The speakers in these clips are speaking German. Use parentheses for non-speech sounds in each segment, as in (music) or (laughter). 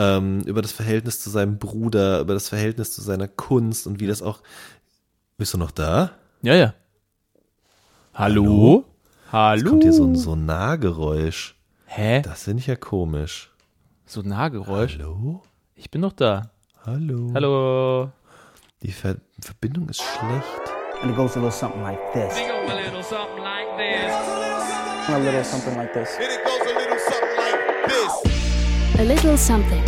ähm, über das Verhältnis zu seinem Bruder, über das Verhältnis zu seiner Kunst und wie das auch. Bist du noch da? Ja, ja. Hallo? Hallo? Jetzt kommt hier so ein Sonargeräusch. Hä? Das finde ich ja komisch. So Nahgeräusch? Hallo? Ich bin noch da. Hallo? Hallo? Die Ver Verbindung ist schlecht. And it goes a little something like this. It goes a little something like this. A little something like this. And it goes a little something like this. A Little Something.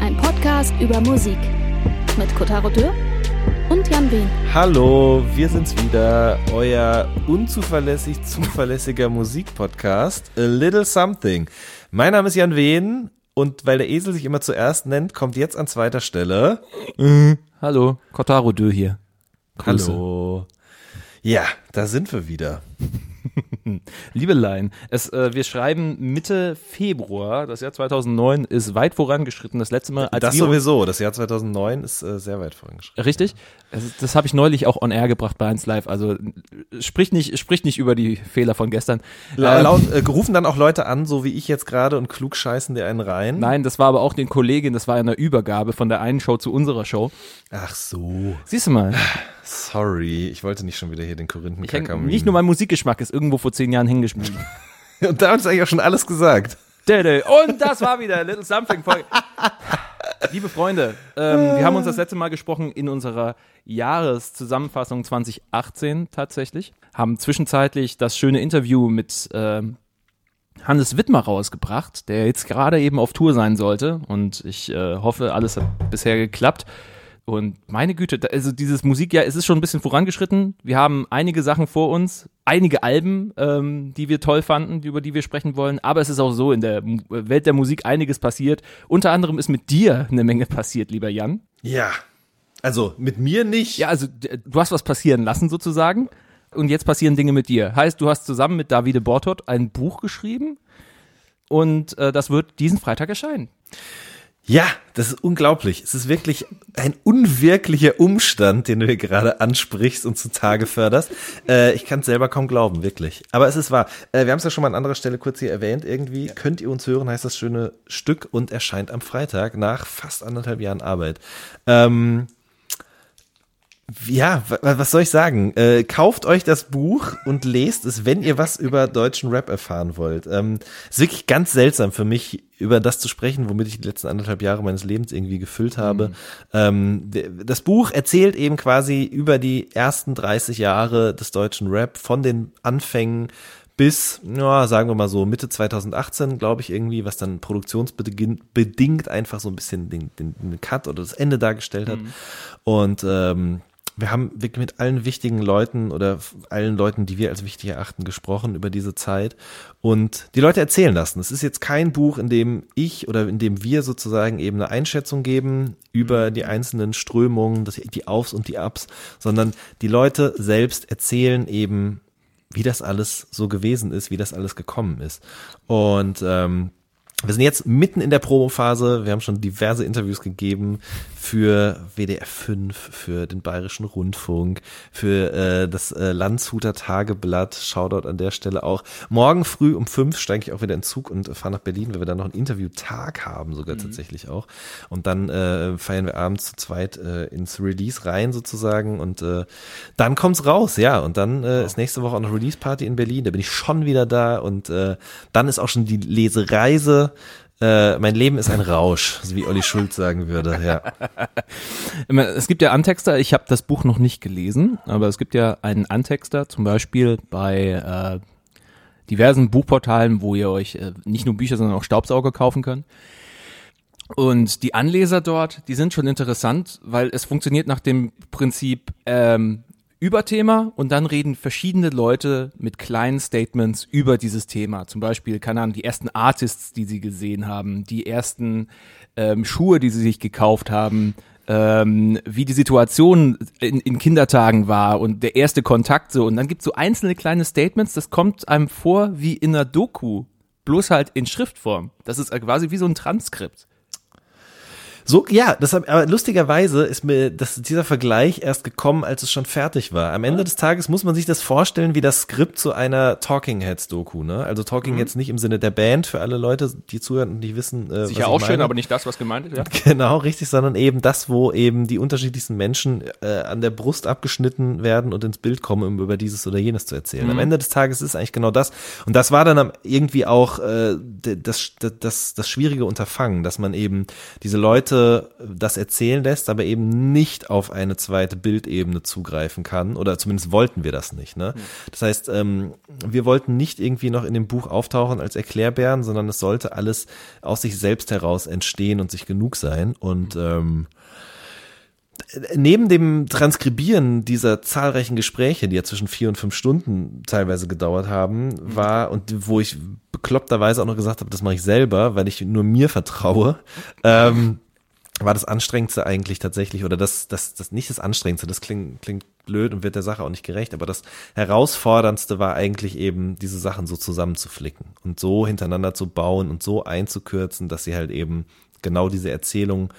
Ein Podcast über Musik. Mit Kotaro Dürr und Jan Wehn. Hallo, wir sind's wieder, euer unzuverlässig zuverlässiger Musikpodcast A Little Something. Mein Name ist Jan Wehn und weil der Esel sich immer zuerst nennt, kommt jetzt an zweiter Stelle. Hallo? Kotaro Dö hier. Grüße. Hallo. Ja, da sind wir wieder. Liebelein, es, äh, wir schreiben Mitte Februar. Das Jahr 2009 ist weit vorangeschritten. Das letzte Mal, als das wir sowieso. Das Jahr 2009 ist äh, sehr weit vorangeschritten. Richtig. Das, das habe ich neulich auch on air gebracht bei 1 Live. Also sprich nicht, sprich nicht über die Fehler von gestern. La Ähm, laut, äh, rufen dann auch Leute an, so wie ich jetzt gerade, und klug scheißen dir einen rein. Nein, das war aber auch den Kollegin, das war eine Übergabe von der einen Show zu unserer Show. Ach so. Siehst du mal, Sorry. Ich wollte nicht schon wieder hier den Korinthenkacker nicht nur mein Musikgeschmack ist irgendwo vor zehn Jahren hingeschmissen. (laughs) Und damit ist eigentlich auch schon alles gesagt. Und das war wieder Little Something Folge. (laughs) Liebe Freunde, ähm, wir haben uns das letzte Mal gesprochen in unserer Jahreszusammenfassung 2018 tatsächlich. Haben zwischenzeitlich das schöne Interview mit ähm, Hannes Wittmer rausgebracht, der jetzt gerade eben auf Tour sein sollte. Und ich äh, hoffe, alles hat bisher geklappt. Und meine Güte, also dieses Musikjahr, es ist schon ein bisschen vorangeschritten. Wir haben einige Sachen vor uns, einige Alben, ähm, die wir toll fanden, über die wir sprechen wollen. Aber es ist auch so in der Mu- Welt der Musik einiges passiert. Unter anderem ist mit dir eine Menge passiert, lieber Jan. Ja. Also mit mir nicht. Ja, also du hast was passieren lassen sozusagen. Und jetzt passieren Dinge mit dir. Heißt, du hast zusammen mit Davide Bortot ein Buch geschrieben. Und äh, das wird diesen Freitag erscheinen. Ja, das ist unglaublich. Es ist wirklich ein unwirklicher Umstand, den du hier gerade ansprichst und zutage förderst. Äh, ich kann es selber kaum glauben, wirklich. Aber es ist wahr. Äh, wir haben es ja schon mal an anderer Stelle kurz hier erwähnt. Irgendwie könnt ihr uns hören, heißt das schöne Stück und erscheint am Freitag nach fast anderthalb Jahren Arbeit. Ähm, ja, wa- wa- was soll ich sagen? Äh, kauft euch das Buch und lest es, wenn ihr was über deutschen Rap erfahren wollt. Ähm, ist wirklich ganz seltsam für mich, über das zu sprechen, womit ich die letzten anderthalb Jahre meines Lebens irgendwie gefüllt habe. Ähm, d- das Buch erzählt eben quasi über die ersten 30 Jahre des deutschen Rap, von den Anfängen bis, ja, sagen wir mal so, Mitte 2018, glaube ich, irgendwie, was dann produktionsbedingt bedingt einfach so ein bisschen den, den, den Cut oder das Ende dargestellt hat. Und ähm, wir haben wirklich mit allen wichtigen Leuten oder allen Leuten, die wir als wichtig erachten, gesprochen über diese Zeit und die Leute erzählen lassen. Es ist jetzt kein Buch, in dem ich oder in dem wir sozusagen eben eine Einschätzung geben über die einzelnen Strömungen, die Aufs und die Ups, sondern die Leute selbst erzählen eben, wie das alles so gewesen ist, wie das alles gekommen ist. Und ähm, wir sind jetzt mitten in der Promophase. Wir haben schon diverse Interviews gegeben für WDR 5, für den Bayerischen Rundfunk, für äh, das äh, Landshuter Tageblatt. Shoutout an der Stelle auch. Morgen früh um fünf steige ich auch wieder in Zug und fahre nach Berlin, weil wir dann noch einen Interviewtag haben, sogar tatsächlich auch. Und dann äh, feiern wir abends zu zweit äh, ins Release rein sozusagen und äh, dann kommt's raus, ja. Und dann äh, ist nächste Woche auch noch Release Party in Berlin. Da bin ich schon wieder da und äh, dann ist auch schon die Lesereise. Äh, mein Leben ist ein Rausch, so wie Olli Schulz sagen würde. Ja. (laughs) Es gibt ja Antexter, ich habe das Buch noch nicht gelesen, aber es gibt ja einen Antexter, zum Beispiel bei äh, diversen Buchportalen, wo ihr euch äh, nicht nur Bücher, sondern auch Staubsauger kaufen könnt. Und die Anleser dort, die sind schon interessant, weil es funktioniert nach dem Prinzip ähm, Überthema und dann reden verschiedene Leute mit kleinen Statements über dieses Thema. Zum Beispiel, keine Ahnung, die ersten Artists, die sie gesehen haben, die ersten ähm, Schuhe, die sie sich gekauft haben, ähm, wie die Situation in, in Kindertagen war und der erste Kontakt so. Und dann gibt es so einzelne kleine Statements, das kommt einem vor wie in einer Doku, bloß halt in Schriftform. Das ist quasi wie so ein Transkript. So, ja, das aber lustigerweise ist mir das, dieser Vergleich erst gekommen, als es schon fertig war. Am Ende des Tages muss man sich das vorstellen wie das Skript zu einer Talking Heads Doku, ne? Also Talking Heads nicht im Sinne der Band für alle Leute, die zuhören und nicht wissen, äh, Sicher auch ich schön, meine. aber nicht das, was gemeint ist, ja? (laughs) Genau, richtig, sondern eben das, wo eben die unterschiedlichsten Menschen äh, an der Brust abgeschnitten werden und ins Bild kommen, um über dieses oder jenes zu erzählen. Am Ende des Tages ist es eigentlich genau das. Und das war dann irgendwie auch äh, das, das, das, das schwierige Unterfangen, dass man eben diese Leute das erzählen lässt, aber eben nicht auf eine zweite Bildebene zugreifen kann. Oder zumindest wollten wir das nicht. Ne? Das heißt, ähm, wir wollten nicht irgendwie noch in dem Buch auftauchen als Erklärbären, sondern es sollte alles aus sich selbst heraus entstehen und sich genug sein. Und ähm, neben dem Transkribieren dieser zahlreichen Gespräche, die ja zwischen vier und fünf Stunden teilweise gedauert haben, war und wo ich bekloppterweise auch noch gesagt habe, das mache ich selber, weil ich nur mir vertraue, (laughs) ähm, war das Anstrengendste eigentlich tatsächlich, oder das, das, das nicht das Anstrengendste, das klingt, klingt blöd und wird der Sache auch nicht gerecht, aber das Herausforderndste war eigentlich eben, diese Sachen so zusammenzuflicken und so hintereinander zu bauen und so einzukürzen, dass sie halt eben genau diese Erzählung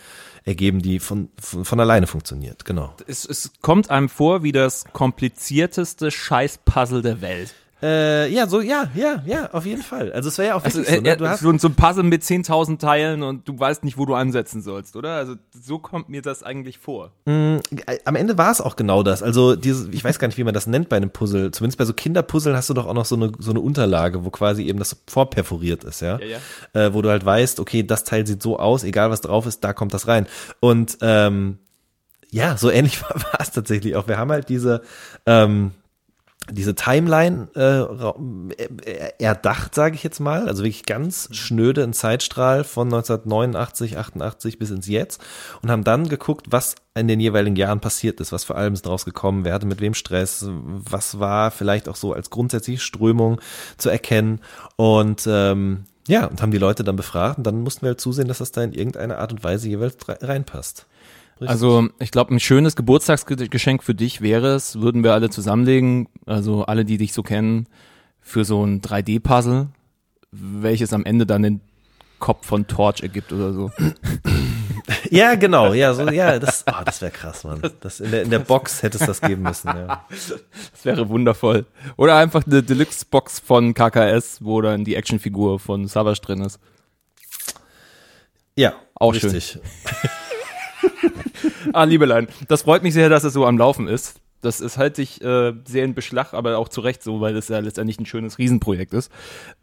ergeben, die von, von, von alleine funktioniert, genau. Es, es kommt einem vor wie das komplizierteste Scheißpuzzle der Welt. Äh, ja, so, ja, ja, ja, auf jeden Fall. Also es wäre ja auch Also, wirklich äh, so, ne? Du äh, hast, so, ein- so ein Puzzle mit 10.000 Teilen und du weißt nicht, wo du ansetzen sollst, oder? Also so kommt mir das eigentlich vor. Äh, am Ende war es auch genau das. Also diese, ich weiß gar nicht, wie man das nennt bei einem Puzzle. Zumindest bei so Kinderpuzzeln hast du doch auch noch so eine, so eine Unterlage, wo quasi eben das vorperforiert ist, ja. Ja, Äh, wo du halt weißt, okay, das Teil sieht so aus, egal was drauf ist, da kommt das rein. Und ähm, ja, so ähnlich (laughs) war war es tatsächlich auch. Wir haben halt diese, ähm, diese Timeline äh, ra- äh, erdacht, sage ich jetzt mal, also wirklich ganz schnöde ein Zeitstrahl von 1989, 88 bis ins Jetzt und haben dann geguckt, was in den jeweiligen Jahren passiert ist, was vor allem ist daraus gekommen, wer hatte mit wem Stress, was war vielleicht auch so als grundsätzliche Strömung zu erkennen und ähm, ja, und haben die Leute dann befragt und dann mussten wir halt zusehen, dass das da in irgendeine Art und Weise jeweils re- reinpasst. Richtig. Also ich glaube, ein schönes Geburtstagsgeschenk für dich wäre es, würden wir alle zusammenlegen, also alle, die dich so kennen, für so ein 3D-Puzzle, welches am Ende dann den Kopf von Torch ergibt oder so. (laughs) Ja, genau, ja, so, ja, das, oh, das wäre krass, Mann. Das in der, in der Box hätte es das geben müssen, ja. Das wäre wundervoll. Oder einfach eine Deluxe-Box von KKS, wo dann die Actionfigur von Savage drin ist. Ja, Auch richtig. (laughs) (laughs) Ah, Liebelein, das freut mich sehr, dass es so am Laufen ist. Das ist halt sich äh, sehr in Beschlag, aber auch zu Recht so, weil es ja letztendlich ein schönes Riesenprojekt ist.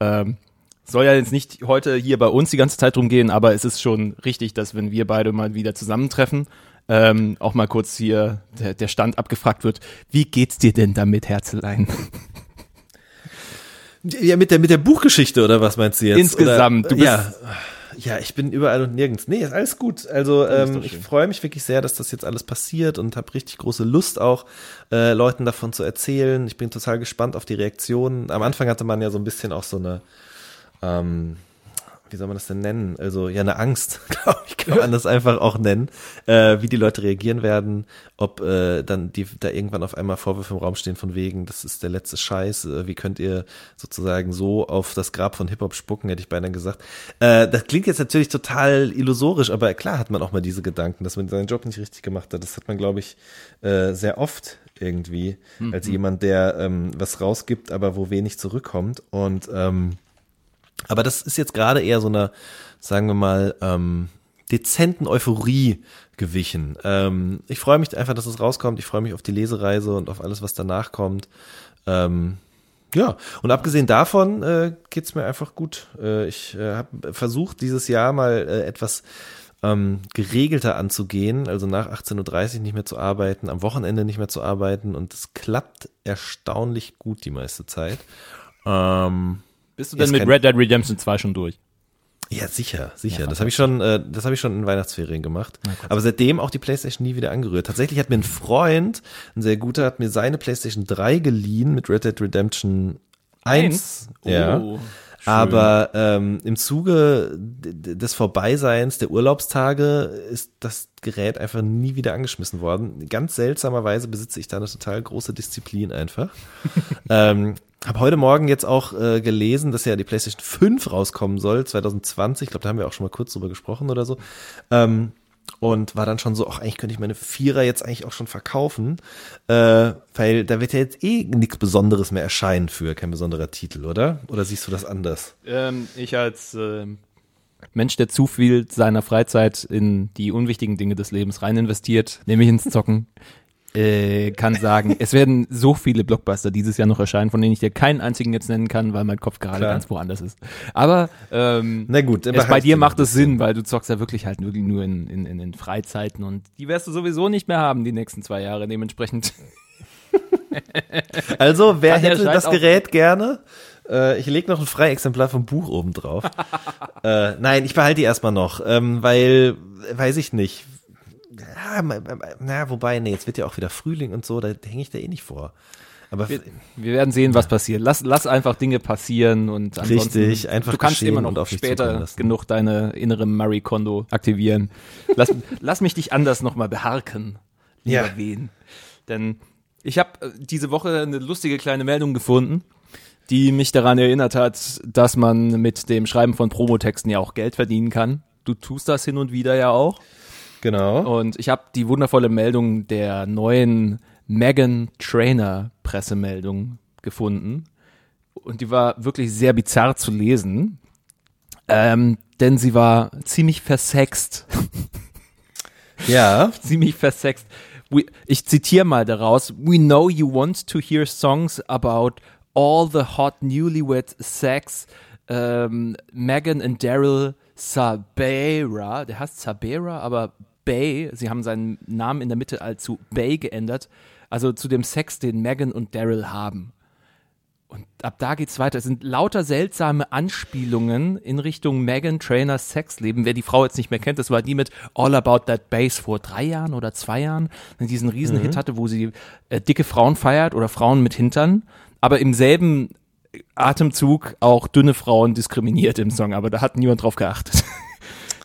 Ähm, soll ja jetzt nicht heute hier bei uns die ganze Zeit drum gehen, aber es ist schon richtig, dass wenn wir beide mal wieder zusammentreffen, ähm, auch mal kurz hier der, der Stand abgefragt wird. Wie geht's dir denn damit, Herzelein? Ja, mit der, mit der Buchgeschichte oder was meinst du jetzt? Insgesamt, Oder, du bist- ja. Ja, ich bin überall und nirgends. Nee, ist alles gut. Also ähm, ich freue mich wirklich sehr, dass das jetzt alles passiert und habe richtig große Lust auch, äh, Leuten davon zu erzählen. Ich bin total gespannt auf die Reaktionen. Am Anfang hatte man ja so ein bisschen auch so eine, ähm, wie soll man das denn nennen? Also ja, eine Angst, (laughs) glaube ich, kann man das einfach auch nennen, äh, wie die Leute reagieren werden, ob äh, dann die da irgendwann auf einmal Vorwürfe im Raum stehen von wegen, das ist der letzte Scheiß, äh, wie könnt ihr sozusagen so auf das Grab von Hip-Hop spucken, hätte ich beinahe gesagt. Äh, das klingt jetzt natürlich total illusorisch, aber klar hat man auch mal diese Gedanken, dass man seinen Job nicht richtig gemacht hat. Das hat man, glaube ich, äh, sehr oft irgendwie, als jemand, der ähm, was rausgibt, aber wo wenig zurückkommt. Und ähm, aber das ist jetzt gerade eher so einer, sagen wir mal, ähm, dezenten Euphorie gewichen. Ähm, ich freue mich einfach, dass es rauskommt. Ich freue mich auf die Lesereise und auf alles, was danach kommt. Ähm, ja, und abgesehen davon äh, geht's mir einfach gut. Äh, ich äh, habe versucht, dieses Jahr mal äh, etwas ähm, geregelter anzugehen, also nach 18.30 Uhr nicht mehr zu arbeiten, am Wochenende nicht mehr zu arbeiten und es klappt erstaunlich gut die meiste Zeit. Ähm, Bist du denn mit Red Dead Redemption 2 schon durch? ja, sicher, sicher. das habe ich schon, äh, das habe ich schon in Weihnachtsferien gemacht. Aber seitdem auch die PlayStation nie wieder angerührt. Tatsächlich hat mir ein Freund, ein sehr guter, hat mir seine PlayStation 3 geliehen mit Red Dead Redemption 1. Ja. Oh, schön. Aber ähm, im Zuge des Vorbeiseins der Urlaubstage ist das Gerät einfach nie wieder angeschmissen worden. Ganz seltsamerweise besitze ich da eine total große Disziplin einfach. (laughs) ähm, habe heute Morgen jetzt auch äh, gelesen, dass ja die PlayStation 5 rauskommen soll, 2020. Ich glaube, da haben wir auch schon mal kurz drüber gesprochen oder so. Ähm, und war dann schon so, ach, eigentlich könnte ich meine Vierer jetzt eigentlich auch schon verkaufen, äh, weil da wird ja jetzt eh nichts Besonderes mehr erscheinen für, kein besonderer Titel, oder? Oder siehst du das anders? Ähm, ich als ähm, Mensch, der zu viel seiner Freizeit in die unwichtigen Dinge des Lebens rein investiert, nämlich ins Zocken, äh, kann sagen, es werden so viele Blockbuster dieses Jahr noch erscheinen, von denen ich dir keinen einzigen jetzt nennen kann, weil mein Kopf gerade Klar. ganz woanders ist. Aber ähm, Na gut, es, bei dir macht es Sinn, weil du zockst ja wirklich halt wirklich nur in, in, in den Freizeiten und die wirst du sowieso nicht mehr haben die nächsten zwei Jahre. Dementsprechend (laughs) Also, wer hätte das Gerät gerne? Äh, ich lege noch ein Freiexemplar vom Buch oben drauf. (laughs) äh, nein, ich behalte die erstmal noch, ähm, weil, weiß ich nicht. Ja, na, wobei, nee, jetzt wird ja auch wieder Frühling und so, da hänge ich da eh nicht vor. Aber wir, wir werden sehen, was passiert. Lass, lass einfach Dinge passieren und ansonsten, Richtig, einfach du kannst immer noch später genug deine innere Marie Kondo aktivieren. Lass, (laughs) lass mich dich anders nochmal beharken, lieber Ja. Wen. Denn ich habe diese Woche eine lustige kleine Meldung gefunden, die mich daran erinnert hat, dass man mit dem Schreiben von Promotexten ja auch Geld verdienen kann. Du tust das hin und wieder ja auch. Genau. Und ich habe die wundervolle Meldung der neuen Megan Trainer Pressemeldung gefunden. Und die war wirklich sehr bizarr zu lesen. Ähm, denn sie war ziemlich versext. (laughs) Ja, (laughs) ziemlich versext. We, ich zitiere mal daraus. We know you want to hear songs about all the hot newlywed sex. Ähm, Megan and Daryl Sabera, der heißt Sabera, aber Bay, sie haben seinen Namen in der Mitte als zu Bay geändert, also zu dem Sex, den Megan und Daryl haben. Und ab da geht's weiter. Es sind lauter seltsame Anspielungen in Richtung Megan Trainers Sexleben. Wer die Frau jetzt nicht mehr kennt, das war die mit All About That Bass vor drei Jahren oder zwei Jahren, die diesen Riesenhit hatte, wo sie äh, dicke Frauen feiert oder Frauen mit Hintern, aber im selben Atemzug auch dünne Frauen diskriminiert im Song. Aber da hat niemand drauf geachtet. (laughs)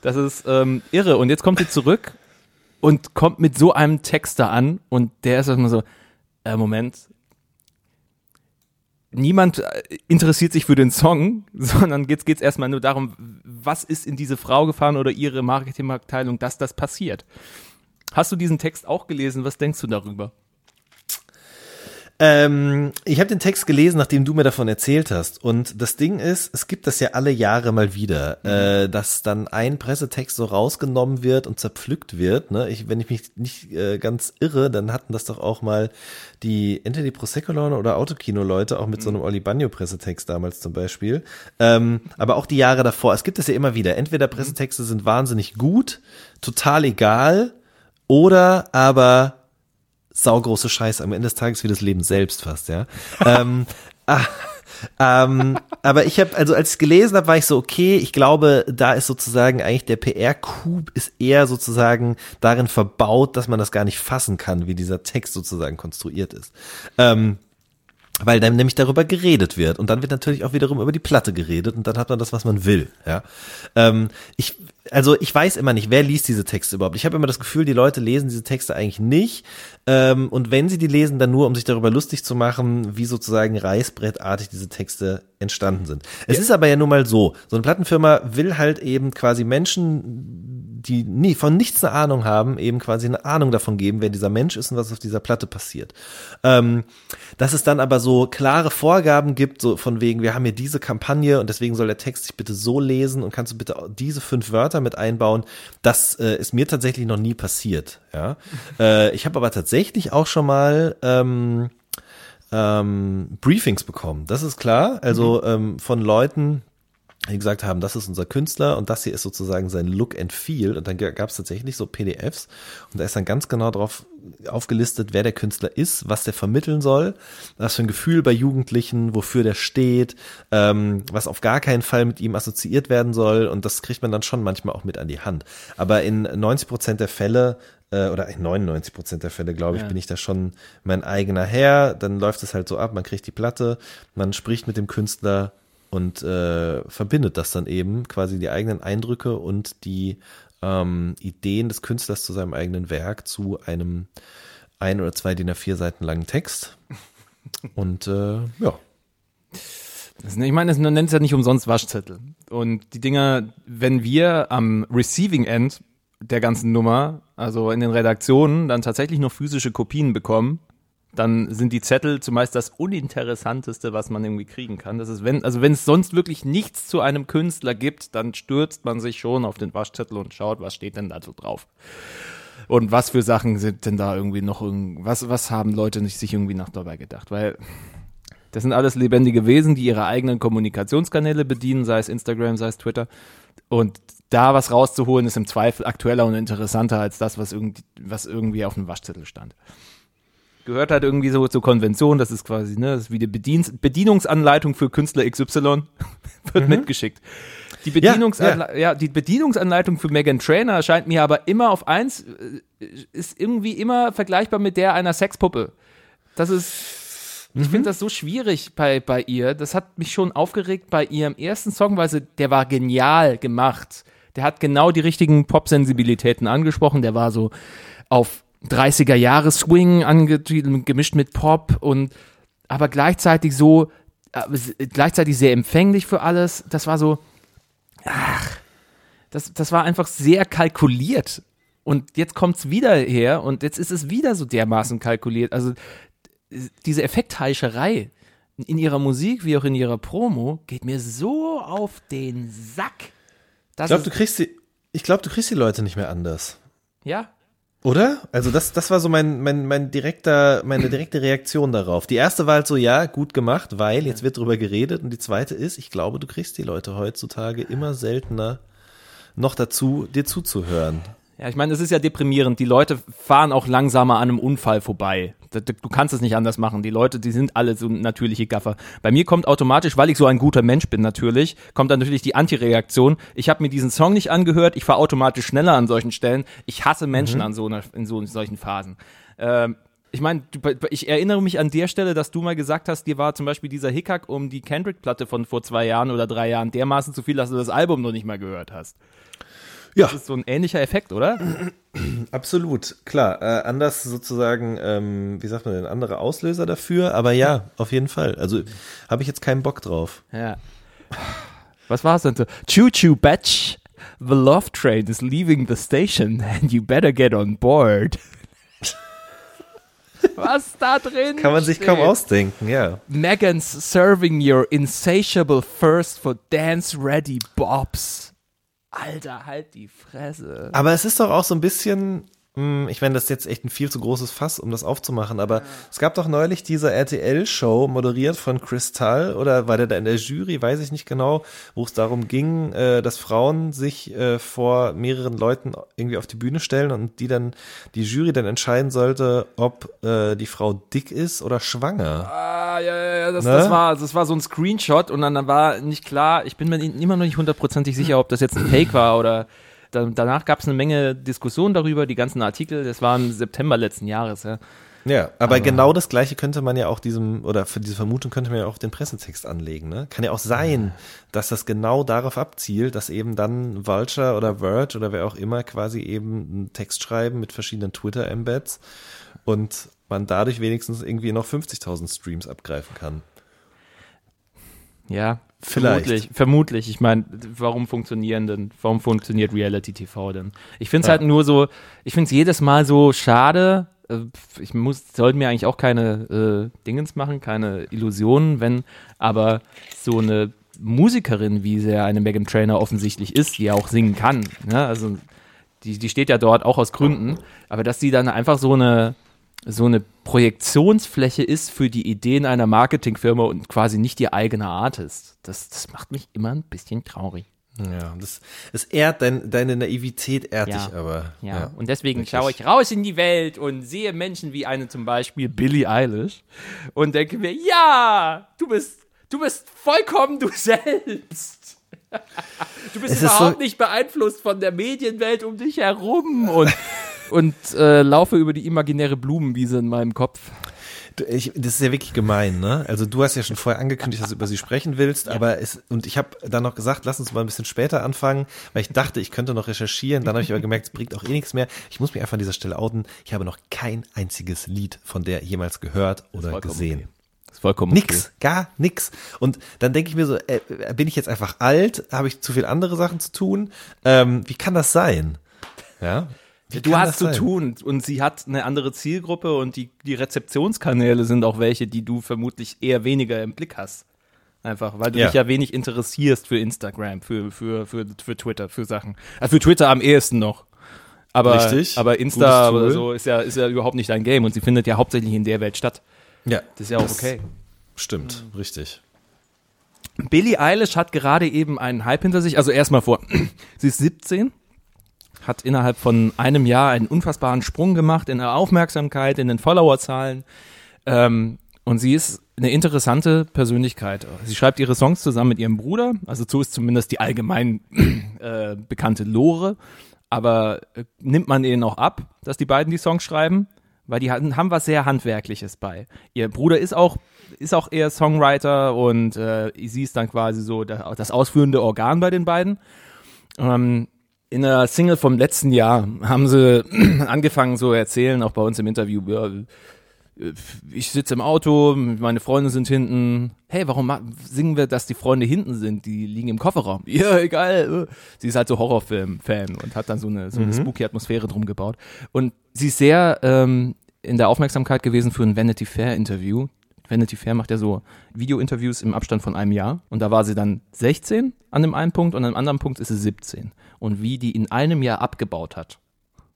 Das ist ähm, irre. Und jetzt kommt sie zurück und kommt mit so einem Text da an und der ist erstmal so, äh, Moment, niemand äh, interessiert sich für den Song, (laughs) sondern jetzt geht's erstmal nur darum, was ist in diese Frau gefahren oder ihre Marketingabteilung, dass das passiert. Hast du diesen Text auch gelesen? Was denkst du darüber? Ähm, ich habe den Text gelesen, nachdem du mir davon erzählt hast. Und das Ding ist, es gibt das ja alle Jahre mal wieder, äh, dass dann ein Pressetext so rausgenommen wird und zerpflückt wird. Ne? Ich, wenn ich mich nicht äh, ganz irre, dann hatten das doch auch mal die entweder die Prosecco-Leute oder Autokino-Leute, auch mit so einem Oli Bagno-Pressetext damals zum Beispiel. Ähm, aber auch die Jahre davor. Es gibt das ja immer wieder. Entweder Pressetexte sind wahnsinnig gut, total egal, oder aber saugroße Scheiße am Ende des Tages wie das Leben selbst fast, ja. (laughs) ähm, ah, ähm, aber ich habe, also als ich gelesen habe, war ich so, okay, ich glaube, da ist sozusagen eigentlich der PR-Coup ist eher sozusagen darin verbaut, dass man das gar nicht fassen kann, wie dieser Text sozusagen konstruiert ist. Ähm, weil dann nämlich darüber geredet wird und dann wird natürlich auch wiederum über die Platte geredet und dann hat man das, was man will. Ja, ähm, ich also ich weiß immer nicht, wer liest diese Texte überhaupt. Ich habe immer das Gefühl, die Leute lesen diese Texte eigentlich nicht ähm, und wenn sie die lesen, dann nur, um sich darüber lustig zu machen, wie sozusagen reißbrettartig diese Texte entstanden sind. Es ist aber ja nun mal so, so eine Plattenfirma will halt eben quasi Menschen, die nie, von nichts eine Ahnung haben, eben quasi eine Ahnung davon geben, wer dieser Mensch ist und was auf dieser Platte passiert. Ähm, dass es dann aber so klare Vorgaben gibt, so von wegen, wir haben hier diese Kampagne und deswegen soll der Text sich bitte so lesen und kannst du bitte diese fünf Wörter mit einbauen, das äh, ist mir tatsächlich noch nie passiert. Ja, (laughs) äh, ich habe aber tatsächlich auch schon mal ähm, ähm, Briefings bekommen. Das ist klar. Also ähm, von Leuten, die gesagt haben, das ist unser Künstler und das hier ist sozusagen sein Look and Feel. Und dann gab es tatsächlich so PDFs und da ist dann ganz genau drauf aufgelistet, wer der Künstler ist, was der vermitteln soll, was für ein Gefühl bei Jugendlichen, wofür der steht, ähm, was auf gar keinen Fall mit ihm assoziiert werden soll. Und das kriegt man dann schon manchmal auch mit an die Hand. Aber in 90 Prozent der Fälle äh, oder in 99 Prozent der Fälle, glaube ich, Ja. bin ich da schon mein eigener Herr. Dann läuft es halt so ab, man kriegt die Platte, man spricht mit dem Künstler und äh, verbindet das dann eben, quasi die eigenen Eindrücke und die ähm, Ideen des Künstlers zu seinem eigenen Werk zu einem ein oder zwei DIN A4 Seiten langen Text. (laughs) Und äh, ja, Das, ich meine, man nennt es ja nicht umsonst Waschzettel. Und die Dinger, wenn wir am Receiving End der ganzen Nummer, also in den Redaktionen, dann tatsächlich noch physische Kopien bekommen, dann sind die Zettel zumeist das uninteressanteste, was man irgendwie kriegen kann. Das ist, wenn, also wenn es sonst wirklich nichts zu einem Künstler gibt, dann stürzt man sich schon auf den Waschzettel und schaut, was steht denn da so drauf. Und was für Sachen sind denn da irgendwie noch irgend, was, was haben Leute nicht sich irgendwie noch dabei gedacht? Weil das sind alles lebendige Wesen, die ihre eigenen Kommunikationskanäle bedienen, sei es Instagram, sei es Twitter. Und da was rauszuholen, ist im Zweifel aktueller und interessanter als das, was irgendwie, was irgendwie auf dem Waschzettel stand. Gehört halt irgendwie so zur Konvention, das ist quasi, ne, das ist wie die Bedienst Bedienungsanleitung für Künstler XY, (laughs) wird mitgeschickt. Die, Bedienungsanle ja, die Bedienungsanleitung für Megan Trainer erscheint mir aber immer auf eins, äh, ist irgendwie immer vergleichbar mit der einer Sexpuppe. Das ist, ich finde das so schwierig bei, bei ihr. Das hat mich schon aufgeregt bei ihrem ersten Song, weil sie, der war genial gemacht. Der hat genau die richtigen Pop-Sensibilitäten angesprochen. Der war so auf 30er Jahre Swing angetrieben, gemischt mit Pop und aber gleichzeitig so, äh, gleichzeitig sehr empfänglich für alles. Das war so, ach, das, das war einfach sehr kalkuliert. Und jetzt kommt's wieder her und jetzt ist es wieder so dermaßen kalkuliert. Also diese Effektheischerei in ihrer Musik wie auch in ihrer Promo geht mir so auf den Sack. Ich glaube, du kriegst die, ich glaube, du kriegst die Leute nicht mehr anders. ja, Oder? Also das, das war so mein, mein, mein direkter, meine direkte Reaktion darauf. Die erste war halt so, ja, gut gemacht, weil jetzt wird drüber geredet. Und die zweite ist, ich glaube, du kriegst die Leute heutzutage immer seltener noch dazu, dir zuzuhören. Ja, ich meine, es ist ja deprimierend. Die Leute fahren auch langsamer an einem Unfall vorbei. Du kannst es nicht anders machen. Die Leute, die sind alle so natürliche Gaffer. Bei mir kommt automatisch, weil ich so ein guter Mensch bin natürlich, kommt dann natürlich die Antireaktion. Ich habe mir diesen Song nicht angehört. Ich fahre automatisch schneller an solchen Stellen. Ich hasse Menschen an so einer, in so in solchen Phasen. Ähm, ich meine, ich erinnere mich an der Stelle, dass du mal gesagt hast, dir war zum Beispiel dieser Hickhack um die Kendrick-Platte von vor zwei Jahren oder drei Jahren dermaßen zu viel, dass du das Album noch nicht mal gehört hast. Ja, Das ist so ein ähnlicher Effekt, oder? (clears throat) absolut. Klar, äh, anders sozusagen, ähm, wie sagt man denn, andere Auslöser dafür. Aber ja, auf jeden Fall. Also habe ich jetzt keinen Bock drauf. Ja. Was war's denn? so? Choo choo batch. The love train is leaving the station and you better get on board. (laughs) Was da drin? Kann man sich steht. kaum ausdenken, ja. Megan's serving your insatiable thirst for dance ready bobs. Alter, halt die Fresse. Aber es ist doch auch so ein bisschen, ich meine, das ist jetzt echt ein viel zu großes Fass, um das aufzumachen, aber es gab doch neulich diese RTL-Show, moderiert von Kristall, oder war der da in der Jury, weiß ich nicht genau, wo es darum ging, äh, dass Frauen sich äh, vor mehreren Leuten irgendwie auf die Bühne stellen und die dann, die Jury dann entscheiden sollte, ob äh, die Frau dick ist oder schwanger. Ah, ja, ja, ja, das, Ne? das, war, das war so ein Screenshot und dann war nicht klar, ich bin mir immer noch nicht hundertprozentig sicher, ob das jetzt ein Fake war oder da, danach gab es eine Menge Diskussion darüber, die ganzen Artikel, das war im September letzten Jahres, ja. Ja, aber, genau das Gleiche könnte man ja auch diesem, oder für diese Vermutung könnte man ja auch den Pressetext anlegen. Ne? Kann ja auch sein, dass das genau darauf abzielt, dass eben dann Vulture oder Verge oder wer auch immer quasi eben einen Text schreiben mit verschiedenen Twitter-Embeds und man dadurch wenigstens irgendwie noch 50.000 Streams abgreifen kann. Ja, Vielleicht. vermutlich. Vermutlich. Ich meine, warum funktionieren denn, warum funktioniert Reality TV denn? Ich finde es Ja. halt nur so, ich finde es jedes Mal so schade. äh, Ich muss, sollte mir eigentlich auch keine äh, Dingens machen, keine Illusionen, wenn, aber so eine Musikerin, wie sie eine Megan Trainer offensichtlich ist, die ja auch singen kann, ne? also die, die steht ja dort auch aus Gründen, aber dass sie dann einfach so eine so eine Projektionsfläche ist für die Ideen einer Marketingfirma und quasi nicht ihr eigener Artist. Das, das macht mich immer ein bisschen traurig. Ja, das, es ehrt dein, deine Naivität ehrt Ja. dich aber. Ja, und deswegen wirklich. schaue ich raus in die Welt und sehe Menschen wie eine zum Beispiel Billie Eilish und denke mir, ja, du bist, du bist vollkommen du (laughs) selbst. Du bist Es überhaupt so- nicht beeinflusst von der Medienwelt um dich herum und, und äh, laufe über die imaginäre Blumenwiese in meinem Kopf. Ich, das ist ja wirklich gemein, ne? Also du hast ja schon vorher angekündigt, dass du über sie sprechen willst, aber es und ich habe dann noch gesagt, lass uns mal ein bisschen später anfangen, weil ich dachte, ich könnte noch recherchieren. Dann habe ich aber gemerkt, es bringt auch eh nichts mehr. Ich muss mich einfach an dieser Stelle outen. Ich habe noch kein einziges Lied von der jemals gehört oder gesehen. okay. Das ist vollkommen Nix, gar nix. Und dann denke ich mir so, äh, bin ich jetzt einfach alt? Habe ich zu viel andere Sachen zu tun? Ähm, wie kann das sein? Ja. Wie Du hast zu sein? tun und sie hat eine andere Zielgruppe und die, die Rezeptionskanäle sind auch welche, die du vermutlich eher weniger im Blick hast. Einfach, weil du Ja. dich ja wenig interessierst für Instagram, für, für, für, für Twitter, für Sachen. Also für Twitter am ehesten noch. Aber, Richtig. aber Insta oder so ist ja, ist ja überhaupt nicht dein Game und sie findet ja hauptsächlich in der Welt statt. Ja, Das ist ja auch okay. stimmt, richtig. Billie Eilish hat gerade eben einen Hype hinter sich. Also erstmal vor, (clears throat) sie ist 17, hat innerhalb von einem Jahr einen unfassbaren Sprung gemacht in der Aufmerksamkeit, in den Followerzahlen. Ähm, und sie ist eine interessante Persönlichkeit. Sie schreibt ihre Songs zusammen mit ihrem Bruder. Also so ist zumindest die allgemein (clears throat) äh, bekannte Lore. Aber äh, nimmt man ihnen auch ab, dass die beiden die Songs schreiben? Weil die haben was sehr Handwerkliches bei. Ihr Bruder ist auch, ist auch eher Songwriter und äh, sie ist dann quasi so der, das ausführende Organ bei den beiden. Ähm, in der Single vom letzten Jahr haben sie (clears throat) angefangen so erzählen, auch bei uns im Interview, ja, ich sitze im Auto, meine Freunde sind hinten. Hey, warum singen wir, dass die Freunde hinten sind? Die liegen im Kofferraum. (laughs) Ja, egal. Sie ist halt so Horrorfilm-Fan und hat dann so eine, so eine spooky Atmosphäre drum gebaut. Und sie ist sehr ähm, in der Aufmerksamkeit gewesen für ein Vanity Fair-Interview. Vanity Fair macht ja so Video-Interviews im Abstand von einem Jahr. Und da war sie dann 16 an dem einen Punkt und an dem anderen Punkt ist sie 17. Und wie die in einem Jahr abgebaut hat.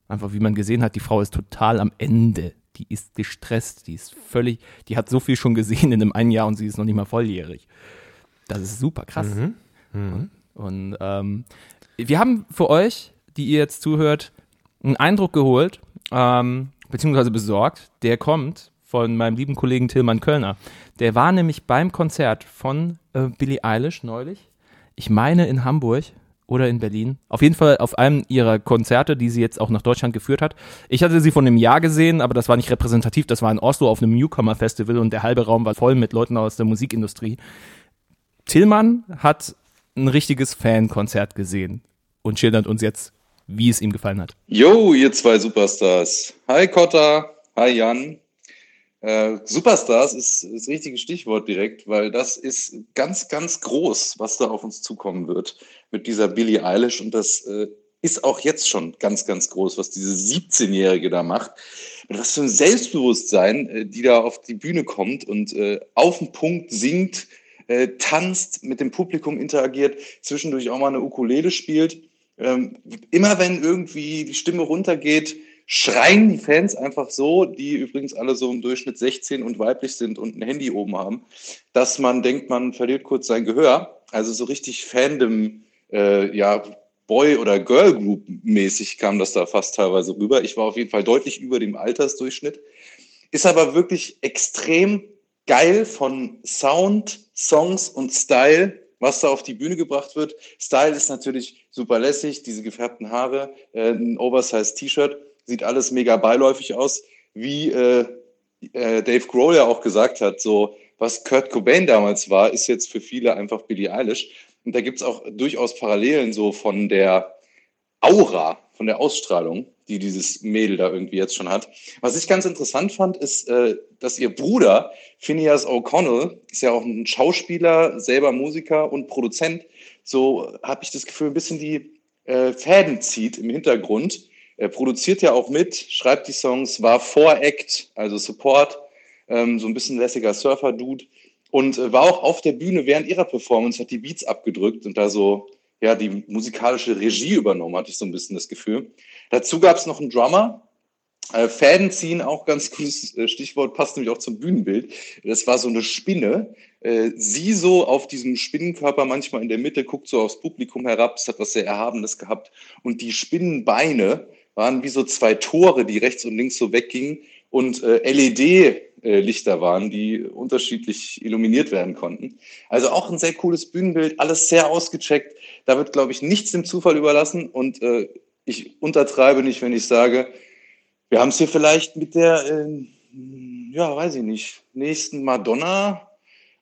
Einfach wie man gesehen hat, die Frau ist total am Ende. Die ist gestresst, die ist völlig, die hat so viel schon gesehen in einem einen Jahr und sie ist noch nicht mal volljährig. Das ist super krass. Und ähm, wir haben für euch, die ihr jetzt zuhört, einen Eindruck geholt, ähm, beziehungsweise besorgt, der kommt von meinem lieben Kollegen Tillmann Kölner. Der war nämlich beim Konzert von äh, Billie Eilish neulich. Ich meine in Hamburg oder in Berlin. Auf jeden Fall auf einem ihrer Konzerte, die sie jetzt auch nach Deutschland geführt hat. Ich hatte sie von einem Jahr gesehen, aber das war nicht repräsentativ. Das war in Oslo auf einem Newcomer-Festival und der halbe Raum war voll mit Leuten aus der Musikindustrie. Tillmann hat ein richtiges Fankonzert gesehen und schildert uns jetzt, wie es ihm gefallen hat. Yo, ihr zwei Superstars. Hi Kotta, hi Jan. Äh, Superstars ist das richtige Stichwort direkt, weil das ist ganz, ganz groß, was da auf uns zukommen wird mit dieser Billie Eilish. Und das äh, ist auch jetzt schon ganz, ganz groß, was diese 17-Jährige da macht. Mit was für ein Selbstbewusstsein, äh, die da auf die Bühne kommt und äh, auf den Punkt singt, äh, tanzt, mit dem Publikum interagiert, zwischendurch auch mal eine Ukulele spielt. Ähm, immer wenn irgendwie die Stimme runtergeht, schreien die Fans einfach so, die übrigens alle so im Durchschnitt 16 und weiblich sind und ein Handy oben haben, dass man denkt, man verliert kurz sein Gehör. Also so richtig Fandom, äh, ja, Boy- oder Girl-Group-mäßig kam das da fast teilweise rüber. Ich war auf jeden Fall deutlich über dem Altersdurchschnitt. Ist aber wirklich extrem geil von Sound, Songs und Style, was da auf die Bühne gebracht wird. Style ist natürlich super lässig, diese gefärbten Haare, äh, ein Oversized T-Shirt, sieht alles mega beiläufig aus, wie äh, äh, Dave Grohl ja auch gesagt hat, so was Kurt Cobain damals war, ist jetzt für viele einfach Billie Eilish. Und da gibt's auch durchaus Parallelen so von der Aura, von der Ausstrahlung, die dieses Mädel da irgendwie jetzt schon hat. Was ich ganz interessant fand, ist, äh, dass ihr Bruder, Phineas O'Connell, ist ja auch ein Schauspieler, selber Musiker und Produzent, so habe ich das Gefühl, ein bisschen die äh, Fäden zieht im Hintergrund. Er produziert ja auch mit, schreibt die Songs, war Voract, also Support, ähm, so ein bisschen lässiger Surfer-Dude und äh, war auch auf der Bühne während ihrer Performance, hat die Beats abgedrückt und da so ja die musikalische Regie übernommen, hatte ich so ein bisschen das Gefühl. Dazu gab es noch einen Drummer. Äh, Fäden ziehen, auch ganz cooles äh, Stichwort, passt nämlich auch zum Bühnenbild. Das war so eine Spinne. Äh, sie so auf diesem Spinnenkörper manchmal in der Mitte, guckt so aufs Publikum herab, es hat was sehr Erhabenes gehabt. Und die Spinnenbeine waren wie so zwei Tore, die rechts und links so weggingen und äh, LED-Lichter waren, die unterschiedlich illuminiert werden konnten. Also auch ein sehr cooles Bühnenbild, alles sehr ausgecheckt. Da wird, glaube ich, nichts dem Zufall überlassen und äh, ich untertreibe nicht, wenn ich sage, wir haben es hier vielleicht mit der, äh, ja, weiß ich nicht, nächsten Madonna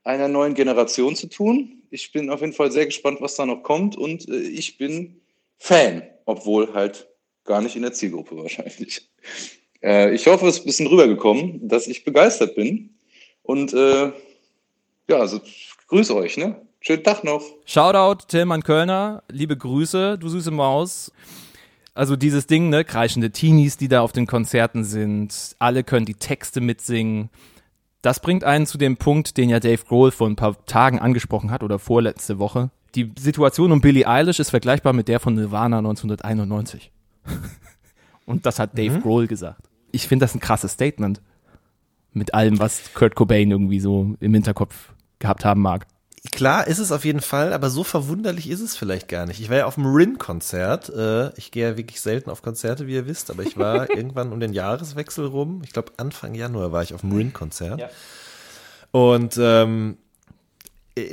einer neuen Generation zu tun. Ich bin auf jeden Fall sehr gespannt, was da noch kommt und äh, ich bin Fan, obwohl halt gar nicht in der Zielgruppe wahrscheinlich. Äh, ich hoffe, es ist ein bisschen rübergekommen, dass ich begeistert bin und äh, ja, also grüß euch, ne? Schönen Tag noch. Shoutout Tillmann Kölner, liebe Grüße, du süße Maus. Also dieses Ding, ne, kreischende Teenies, die da auf den Konzerten sind, alle können die Texte mitsingen. Das bringt einen zu dem Punkt, den ja Dave Grohl vor ein paar Tagen angesprochen hat oder vorletzte Woche. Die Situation um Billie Eilish ist vergleichbar mit der von Nirvana 1991. Und das hat Dave Grohl gesagt. Ich finde das ein krasses Statement. Mit allem, was Kurt Cobain irgendwie so im Hinterkopf gehabt haben mag. Klar ist es auf jeden Fall, aber so verwunderlich ist es vielleicht gar nicht. Ich war ja auf dem Rin-Konzert. Äh, ich gehe ja wirklich selten auf Konzerte, wie ihr wisst, aber ich war (laughs) irgendwann um den Jahreswechsel rum. Ich glaube, Anfang Januar war ich auf dem Rin-Konzert. Und ähm, äh,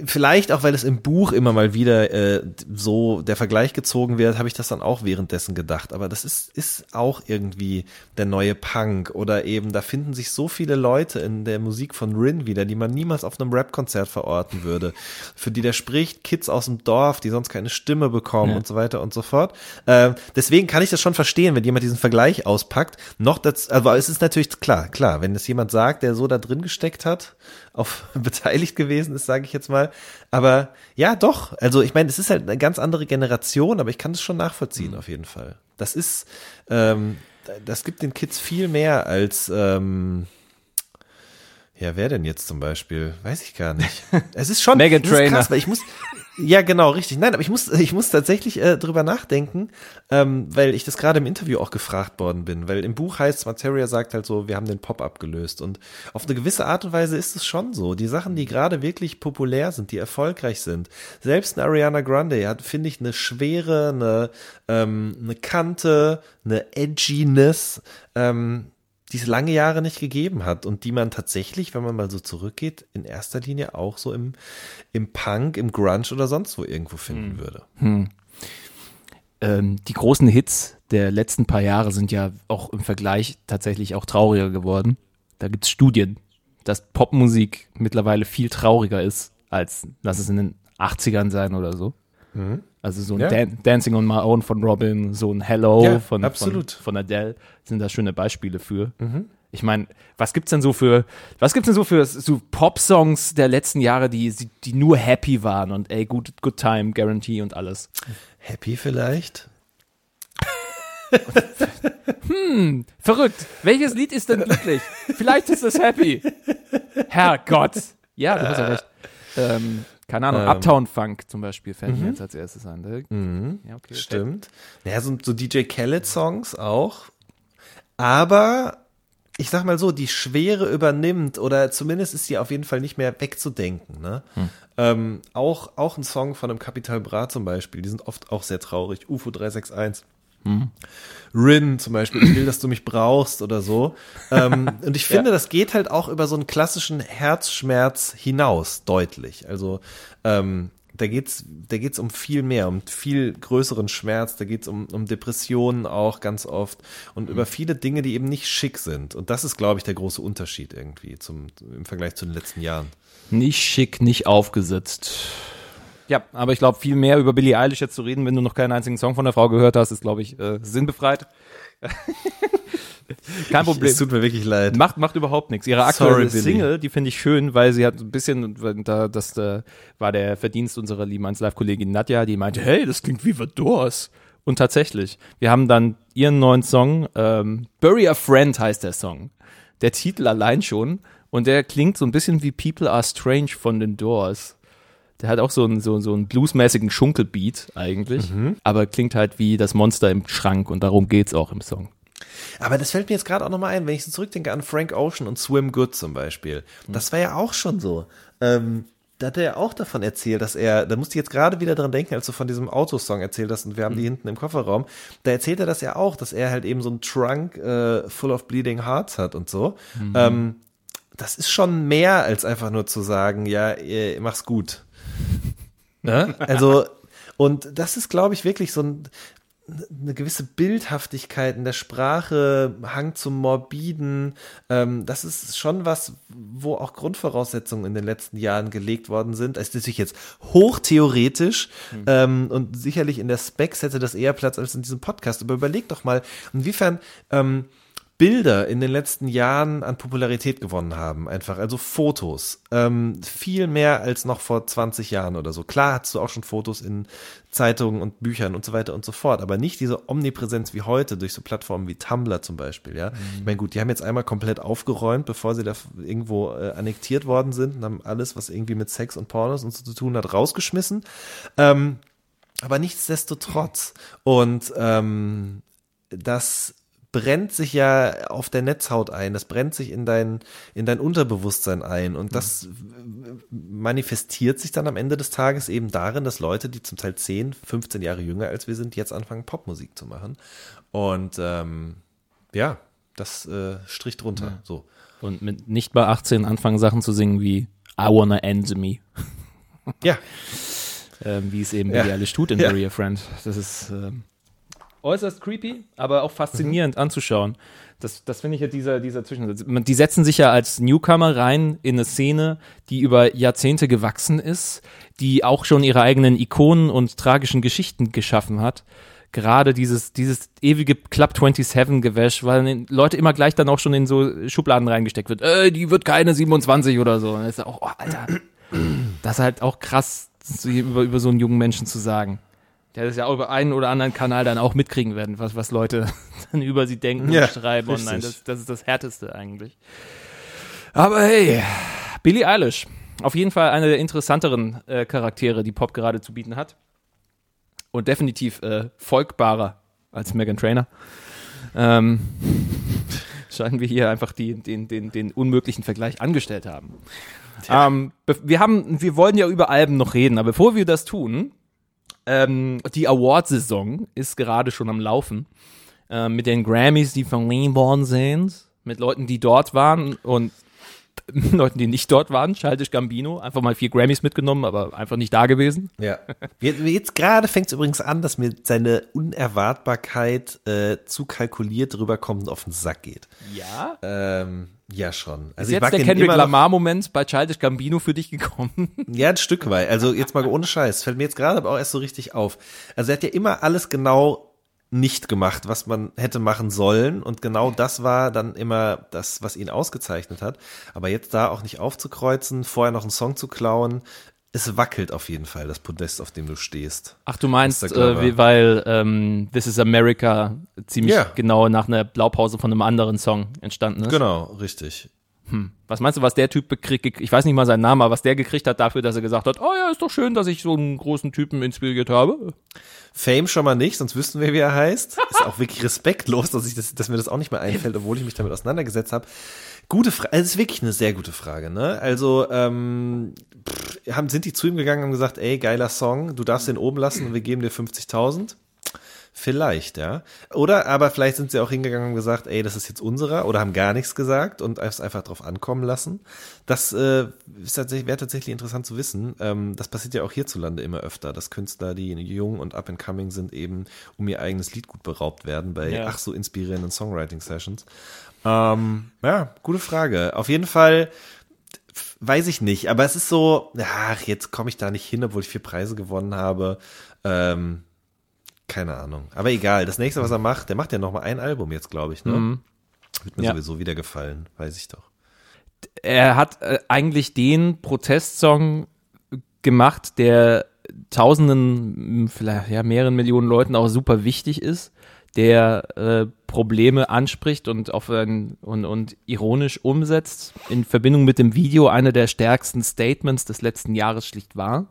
vielleicht auch, weil es im Buch immer mal wieder äh, so der Vergleich gezogen wird, habe ich das dann auch währenddessen gedacht. Aber das ist, ist auch irgendwie der neue Punk oder eben, da finden sich so viele Leute in der Musik von Rin wieder, die man niemals auf einem Rap-Konzert verorten würde. Für die der spricht, Kids aus dem Dorf, die sonst keine Stimme bekommen Ja. und so weiter und so fort. Ähm, deswegen kann ich das schon verstehen, wenn jemand diesen Vergleich auspackt. Noch das, aber es ist natürlich klar, klar, wenn es jemand sagt, der so da drin gesteckt hat, auf (laughs) beteiligt gewesen ist, sage ich jetzt mal. Aber ja, doch. Also ich meine, es ist halt eine ganz andere Generation, aber ich kann es schon nachvollziehen auf jeden Fall. Das ist, ähm, das gibt den Kids viel mehr als ähm, ja, wer denn jetzt zum Beispiel? Weiß ich gar nicht. (laughs) Es ist schon ist Trainor. krass, weil ich muss, ja genau, richtig. Nein, aber ich muss, ich muss tatsächlich äh, drüber nachdenken, ähm, weil ich das gerade im Interview auch gefragt worden bin, weil im Buch heißt, Materia sagt halt so, wir haben den Pop abgelöst und auf eine gewisse Art und Weise ist es schon so. Die Sachen, die gerade wirklich populär sind, die erfolgreich sind, selbst eine Ariana Grande hat, finde ich, eine Schwere, eine, ähm, eine Kante, eine Edginess, ähm, die es lange Jahre nicht gegeben hat und die man tatsächlich, wenn man mal so zurückgeht, in erster Linie auch so im, im Punk, im Grunge oder sonst wo irgendwo finden würde. ähm, die großen Hits der letzten paar Jahre sind ja auch im Vergleich tatsächlich auch trauriger geworden. Da gibt's Studien, dass Popmusik mittlerweile viel trauriger ist, als lass es in den 80ern sein oder so. Also so ein Ja. Dan Dancing on My Own von Robin, so ein Hello Ja, von, absolut. von, von Adele sind da schöne Beispiele für. Ich meine, was gibt's denn so für, was gibt's denn so für so Pop-Songs der letzten Jahre, die, die nur happy waren und ey, good, good time, guarantee und alles? Happy vielleicht? (laughs) Verrückt. Welches Lied ist denn glücklich? Vielleicht ist es happy. (laughs) Herrgott. Ja, du hast ja recht. Ähm, keine Ahnung, Ähm. Uptown Funk zum Beispiel fällt mir jetzt als erstes an. Ne? Ja, okay. Stimmt. Naja, so, so DJ Khaled-Songs auch. Aber ich sag mal so, die Schwere übernimmt oder zumindest ist sie auf jeden Fall nicht mehr wegzudenken. Ne? Ähm, auch, auch ein Song von einem Capital Bra zum Beispiel, die sind oft auch sehr traurig. UFO 361. Rin zum Beispiel, ich will, dass du mich brauchst oder so. Ähm, (laughs) und ich finde, das geht halt auch über so einen klassischen Herzschmerz hinaus, deutlich. Also ähm, da geht's, da geht's um viel mehr, um viel größeren Schmerz, da geht's um, um Depressionen auch ganz oft und über viele Dinge, die eben nicht schick sind. Und das ist, glaube ich, der große Unterschied irgendwie zum, im Vergleich zu den letzten Jahren. Nicht schick, nicht aufgesetzt. Ja, aber ich glaube, viel mehr über Billie Eilish jetzt zu reden, wenn du noch keinen einzigen Song von der Frau gehört hast, ist, glaube ich, äh, sinnbefreit. (laughs) Kein Problem. Es tut mir wirklich leid. Macht, macht überhaupt nichts. Ihre Sorry, aktuelle Billy. Single, die finde ich schön, weil sie hat ein bisschen, da, das äh, war der Verdienst unserer lieben 1 Live-Kollegin Nadja, die meinte, hey, das klingt wie The Doors. Und tatsächlich, wir haben dann ihren neuen Song, ähm, Bury a Friend heißt der Song. Der Titel allein schon. Und der klingt so ein bisschen wie People Are Strange von den Doors. Der hat auch so einen, so, so einen bluesmäßigen Schunkelbeat eigentlich, aber klingt halt wie das Monster im Schrank und darum geht's auch im Song. Aber das fällt mir jetzt gerade auch nochmal ein, wenn ich so zurückdenke an Frank Ocean und Swim Good zum Beispiel. Das war ja auch schon so. Ähm, da hat er ja auch davon erzählt, dass er, da musste ich jetzt gerade wieder dran denken, als du von diesem Autosong erzählt hast und wir haben die hinten im Kofferraum. Da erzählt er das ja auch, dass er halt eben so einen Trunk äh, full of bleeding hearts hat und so. Ähm, das ist schon mehr als einfach nur zu sagen, ja, mach's gut. Ne? Also, und das ist, glaube ich, wirklich so ein, eine gewisse Bildhaftigkeit in der Sprache, Hang zum Morbiden. Ähm, das ist schon was, wo auch Grundvoraussetzungen in den letzten Jahren gelegt worden sind. Es ist natürlich jetzt hochtheoretisch ähm, und sicherlich in der Specs hätte das eher Platz als in diesem Podcast. Aber überleg doch mal, inwiefern ähm, Bilder in den letzten Jahren an Popularität gewonnen haben, einfach, also Fotos. Ähm, viel mehr als noch vor 20 Jahren oder so. Klar hast du auch schon Fotos in Zeitungen und Büchern und so weiter und so fort, aber nicht diese Omnipräsenz wie heute durch so Plattformen wie Tumblr zum Beispiel, ja. Ich meine, gut, die haben jetzt einmal komplett aufgeräumt, bevor sie da irgendwo äh, annektiert worden sind und haben alles, was irgendwie mit Sex und Pornos und so zu tun hat, rausgeschmissen. Ähm, aber nichtsdestotrotz. Und ähm, das brennt sich ja auf der Netzhaut ein, das brennt sich in dein, in dein Unterbewusstsein ein und das manifestiert sich dann am Ende des Tages eben darin, dass Leute, die zum Teil 10, 15 Jahre jünger als wir sind, jetzt anfangen Popmusik zu machen und ähm, ja, das äh, strich drunter, so. Und mit nicht bei 18 anfangen Sachen zu singen wie I wanna end me. Ja, (laughs) ähm, wie es eben Ja. Eilish tut in Ja. Bury Friend. Das ist ähm, äußerst creepy, aber auch faszinierend anzuschauen. Das, das finde ich ja dieser, dieser Zwischen. Die setzen sich ja als Newcomer rein in eine Szene, die über Jahrzehnte gewachsen ist, die auch schon ihre eigenen Ikonen und tragischen Geschichten geschaffen hat. Gerade dieses, dieses ewige Club 27 Gewäsch, weil den Leute immer gleich dann auch schon in so Schubladen reingesteckt wird. Äh, die wird keine 27 oder so. Und das ist auch, oh, Alter. Das ist halt auch krass, über, über so einen jungen Menschen zu sagen. Der das ja auch über einen oder anderen Kanal dann auch mitkriegen werden, was, was Leute (laughs) dann über sie denken Ja, und schreiben richtig. online. Das, das ist das Härteste eigentlich. Aber hey, Billie Eilish. Auf jeden Fall eine der interessanteren äh, Charaktere, die Pop gerade zu bieten hat. Und definitiv äh, folgbarer als Megan Trainer. Ähm, (laughs) scheinen wir hier einfach die, den, den, den unmöglichen Vergleich angestellt haben. Ähm, wir haben, wir wollen ja über Alben noch reden, aber bevor wir das tun, ähm, die Award-Saison ist gerade schon am Laufen. Ähm, mit den Grammys, die verliehen worden sind, mit Leuten, die dort waren und (laughs) Leuten, die nicht dort waren. Childish Gambino, einfach mal vier Grammys mitgenommen, aber einfach nicht da gewesen. Ja. Jetzt, gerade fängt es übrigens an, dass mir seine Unerwartbarkeit äh, zu kalkuliert rüberkommt und auf den Sack geht. Ja. Ähm, ja, schon. Also Ist ich jetzt der Kendrick Lamar-Moment bei Childish Gambino für dich gekommen? (laughs) Ja, ein Stück weit. Also jetzt mal ohne Scheiß. Fällt mir jetzt gerade aber auch erst so richtig auf. Also er hat ja immer alles genau nicht gemacht, was man hätte machen sollen. Und genau das war dann immer das, was ihn ausgezeichnet hat. Aber jetzt da auch nicht aufzukreuzen, vorher noch einen Song zu klauen, es wackelt auf jeden Fall, das Podest, auf dem du stehst. Ach, du meinst, äh, weil ähm, This is America ziemlich Ja. genau nach einer Blaupause von einem anderen Song entstanden ist. Genau, richtig. Was meinst du, was der Typ gekriegt, ich weiß nicht mal seinen Namen, aber was der gekriegt hat dafür, dass er gesagt hat, oh ja, ist doch schön, dass ich so einen großen Typen inspiriert habe. Fame schon mal nicht, sonst wüssten wir, wie er heißt. Ist auch wirklich respektlos, dass, ich das, dass mir das auch nicht mehr einfällt, obwohl ich mich damit auseinandergesetzt habe. Gute Frage, also es ist wirklich eine sehr gute Frage, ne? Also, ähm, pff, haben, sind die zu ihm gegangen und gesagt, ey, geiler Song, du darfst den oben lassen und wir geben dir 50.000? Vielleicht, ja. Oder aber vielleicht sind sie auch hingegangen und gesagt, ey, das ist jetzt unserer oder haben gar nichts gesagt und es einfach drauf ankommen lassen. Das äh, ist tatsächlich, wäre tatsächlich interessant zu wissen. Ähm, das passiert ja auch hierzulande immer öfter, dass Künstler, die jung und up and coming sind, eben um ihr eigenes Lied gut beraubt werden bei Ja. ach so inspirierenden Songwriting-Sessions. Ähm, ja, gute Frage. Auf jeden Fall weiß ich nicht, aber es ist so, ach, jetzt komme ich da nicht hin, obwohl ich vier Preise gewonnen habe. Ähm, keine Ahnung. Aber egal, das nächste, was er macht, der macht ja noch mal ein Album jetzt, glaube ich, ne? Mhm. Wird mir Ja. sowieso wieder gefallen, weiß ich doch. Er hat äh, eigentlich den Protestsong gemacht, der tausenden, vielleicht ja mehreren Millionen Leuten auch super wichtig ist, der äh, Probleme anspricht und auf ein, und, und ironisch umsetzt, in Verbindung mit dem Video einer der stärksten Statements des letzten Jahres schlicht war.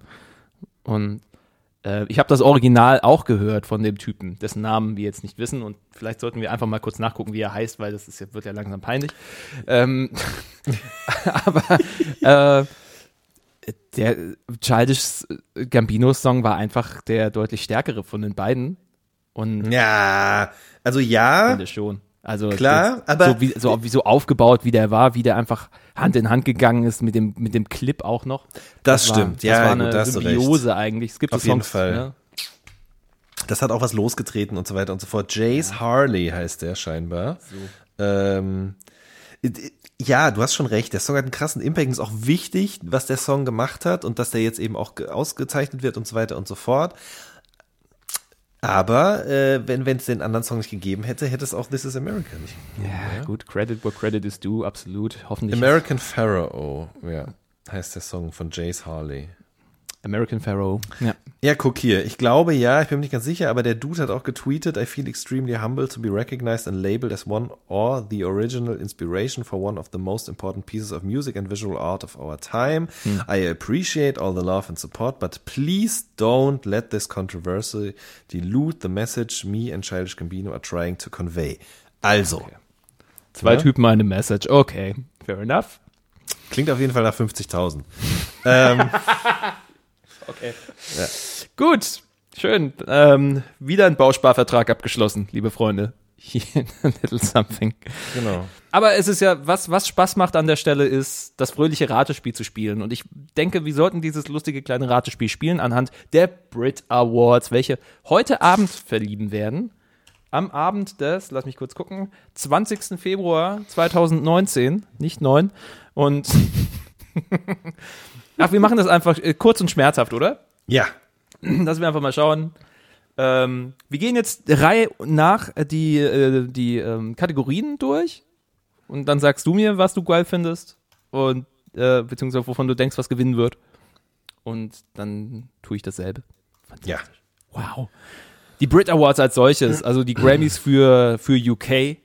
Und äh, ich habe das Original auch gehört von dem Typen, dessen Namen wir jetzt nicht wissen und vielleicht sollten wir einfach mal kurz nachgucken, wie er heißt, weil das ist, wird ja langsam peinlich. Ähm, (laughs) aber äh, der Childish Gambinos Song war einfach der deutlich stärkere von den beiden und Ja, also ja, finde schon. Also Klar, das, aber- so wie, so wie so aufgebaut, wie der war, wie der einfach Hand in Hand gegangen ist mit dem mit dem Clip auch noch. Das war, stimmt, das ja, war gut, eine da hast du recht. Symbiose eigentlich. Es gibt Auf so jeden Songs, Fall. Ja. das hat auch was losgetreten und so weiter und so fort. Jace Harley heißt der scheinbar. Ähm, ja, du hast schon recht. Der Song hat einen krassen Impact. und ist auch wichtig, was der Song gemacht hat und dass der jetzt eben auch ge- ausgezeichnet wird und so weiter und so fort. Aber äh, wenn es den anderen Song nicht gegeben hätte, hätte es auch This is America nicht. Ja, gut, Credit where credit is due, absolut. Hoffentlich. American Pharaoh, ja, heißt der Song von Jace Harley. American Pharaoh. Ja. Ja, guck hier. Ich glaube ja, ich bin mir nicht ganz sicher, aber der Dude hat auch getweetet, I feel extremely humble to be recognized and labeled as one or the original inspiration for one of the most important pieces of music and visual art of our time. I appreciate all the love and support, but please don't let this controversy dilute the message me and Childish Gambino are trying to convey. Also, Zwei Ja. Typen, eine Message. Okay, fair enough. klingt auf jeden Fall nach 50.000. (laughs) ähm, Okay. Gut, schön. Ähm, wieder ein Bausparvertrag abgeschlossen, liebe Freunde. (laughs) Hier a little something. genau. Aber es ist ja, was, was Spaß macht an der Stelle, ist, das fröhliche Ratespiel zu spielen. Und ich denke, wir sollten dieses lustige kleine Ratespiel spielen anhand der Brit Awards, welche heute Abend verlieben werden. Am Abend des, lass mich kurz gucken, 20. Februar 2019, nicht 9. Und (laughs) ach, wir machen das einfach äh, kurz und schmerzhaft, oder? Ja, Lass wir einfach mal schauen. Ähm, wir gehen jetzt Reihe nach äh, die, äh, die ähm, Kategorien durch und dann sagst du mir, was du geil findest und äh, beziehungsweise wovon du denkst, was gewinnen wird. Und dann tue ich dasselbe. ja. Wow. Die Brit Awards als solches, also die Grammys für, für UK,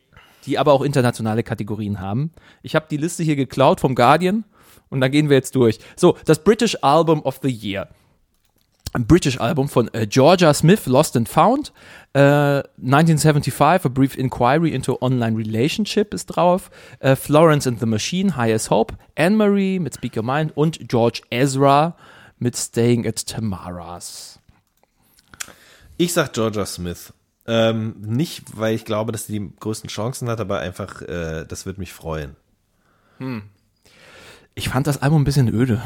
die aber auch internationale Kategorien haben. Ich habe die Liste hier geklaut vom Guardian und da gehen wir jetzt durch. So, das British Album of the Year. Ein British Album von äh, Georgia Smith, Lost and Found. Äh, 1975, A Brief Inquiry into Online Relationship ist drauf. Äh, Florence and the Machine, High as Hope. Anne-Marie mit Speak Your Mind und George Ezra mit Staying at Tamara's. Ich sag Georgia Smith. Ähm, nicht, weil ich glaube, dass sie die größten Chancen hat, aber einfach, äh, das wird mich freuen. Ich fand das Album ein bisschen öde.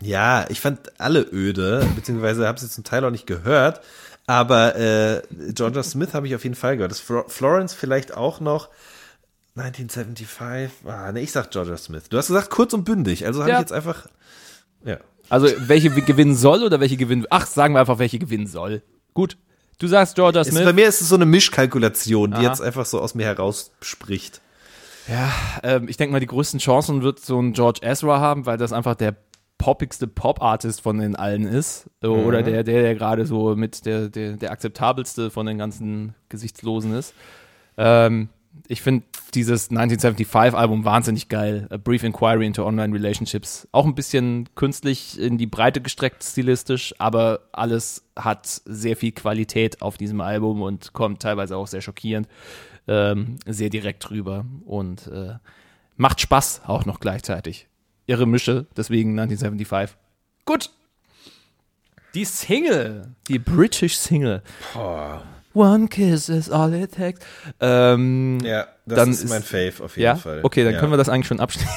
Ja, ich fand alle öde, beziehungsweise habe sie zum Teil auch nicht gehört. Aber äh, Georgia Smith habe ich auf jeden Fall gehört. Das Flo- Florence vielleicht auch noch. 1975. Ah, nee, ich sag Georgia Smith. Du hast gesagt kurz und bündig, also habe Ja. ich jetzt einfach. Ja. Also welche gewinnen soll oder welche gewinnen? Ach, sagen wir einfach, welche gewinnen soll. Gut. Du sagst Georgia Smith. bei mir ist es so eine Mischkalkulation, die Aha. jetzt einfach so aus mir heraus spricht. Ja, ähm, ich denke mal, die größten Chancen wird so ein George Ezra haben, weil das einfach der poppigste Pop-Artist von den allen ist. So, Oder der, der, der gerade so mit der, der, der akzeptabelste von den ganzen Gesichtslosen ist. Ähm, ich finde dieses 1975-Album wahnsinnig geil. A Brief Inquiry into Online Relationships. Auch ein bisschen künstlich in die Breite gestreckt stilistisch, aber alles hat sehr viel Qualität auf diesem Album und kommt teilweise auch sehr schockierend, ähm, sehr direkt rüber und äh, macht Spaß auch noch gleichzeitig. Irre Mische, deswegen 1975. Gut. Die Single, die British Single. One kiss is all it takes. Ähm, Ja, das Dann ist, ist- mein Fave auf jeden ja? Fall. Okay, dann ja. können wir das eigentlich schon abschließen.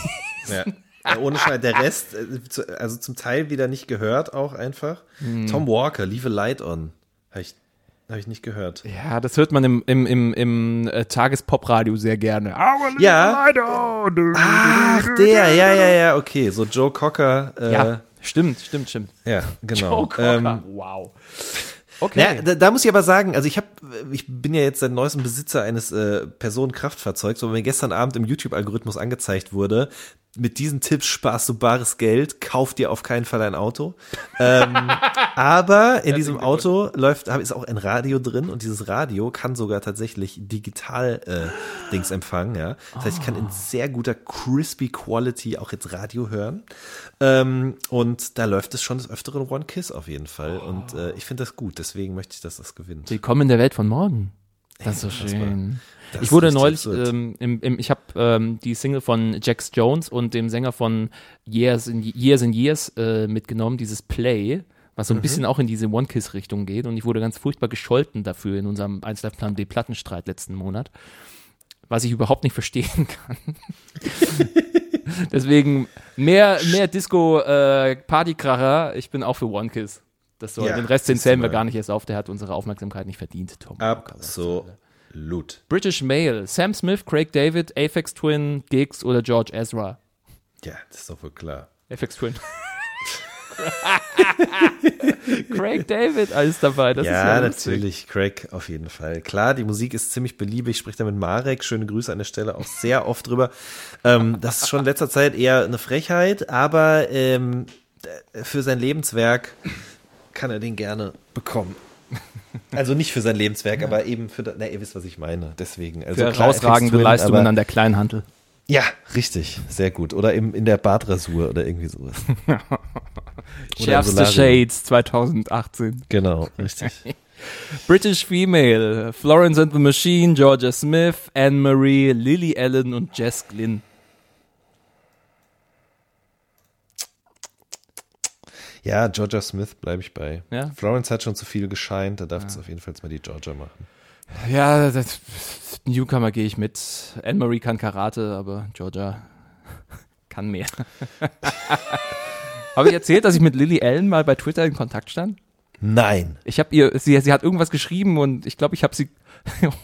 Ja. Ja, ohne Scheiß, der Rest, äh, also zum Teil wieder nicht gehört auch einfach. Hm. Tom Walker, Leave a Light On. Habe ich, hab ich nicht gehört. Ja, das hört man im, im, im, im äh, Tagespopradio sehr gerne. Ja. Ach, der, ja, ja, ja, okay. So Joe Cocker. Äh, Ja, ja. stimmt, stimmt, stimmt. genau. Joe Cocker, Ähm, wow. Okay. Ja, da, da muss ich aber sagen, also ich habe, ich bin ja jetzt seit neuestem Besitzer eines äh, Personenkraftfahrzeugs, wo mir gestern Abend im YouTube-Algorithmus angezeigt wurde, mit diesen Tipps sparst du bares Geld, kauf dir auf keinen Fall ein Auto. ähm, (laughs) aber in diesem Auto läuft, ist auch ein Radio drin und dieses Radio kann sogar tatsächlich digital äh, Dings empfangen, ja. Das heißt, ich kann in sehr guter crispy Quality auch jetzt Radio hören. Ähm, und da läuft es schon des Öfteren One Kiss auf jeden Fall. Und äh, ich finde das gut, deswegen möchte ich, dass das gewinnt. Willkommen in der Welt von morgen. Das ist so schön. Das ich wurde neulich, ähm, im, im, ich habe ähm, die Single von Jax Jones und dem Sänger von Years in Years, in Years äh, mitgenommen, dieses Play, was Mhm. so ein bisschen auch in diese One-Kiss-Richtung geht. Und ich wurde ganz furchtbar gescholten dafür in unserem 1 Live Plan D Plattenstreit letzten Monat, was ich überhaupt nicht verstehen kann. (laughs) Deswegen mehr, mehr Disco, äh, Partykracher. Ich bin auch für One Kiss. Das soll, Ja, den Rest den zählen wir gar nicht erst auf. Der hat unsere Aufmerksamkeit nicht verdient, Tom. Absolut. British Mail, Sam Smith, Craig David, Aphex Twin, Giggs oder George Ezra. Ja, das ist doch wohl klar. Aphex Twin. (laughs) Craig David, alles dabei. Das ja, ja natürlich, Craig, auf jeden Fall. Klar, die Musik ist ziemlich beliebig. Ich spreche da mit Marek, schöne Grüße an der Stelle, auch sehr oft drüber. Ähm, das ist schon in letzter Zeit eher eine Frechheit, aber ähm, für sein Lebenswerk kann er den gerne bekommen. (laughs) Also nicht für sein Lebenswerk, aber eben für, na, ihr wisst, was ich meine. Deswegen. Also Für herausragende Leistungen an der Kleinhantel. Ja, richtig, sehr gut. Oder im, in der Badrasur oder irgendwie sowas. (laughs) Schärfste. Shades 2018. Genau, (laughs) richtig. British Female, Florence and the Machine, Georgia Smith, Anne-Marie, Lily Allen und Jess Glynn. Ja, Georgia Smith bleibe ich bei. Ja? Florence hat schon zu viel gescheint, da darf es auf jeden Fall mal die Georgia machen. Ja, das, Newcomer gehe ich mit. Anne-Marie kann Karate, aber Georgia (laughs) kann mehr. (laughs) Habe ich erzählt, dass ich mit Lily Allen mal bei Twitter in Kontakt stand? Nein. Ich habe ihr, sie, sie hat irgendwas geschrieben und ich glaube, ich habe sie,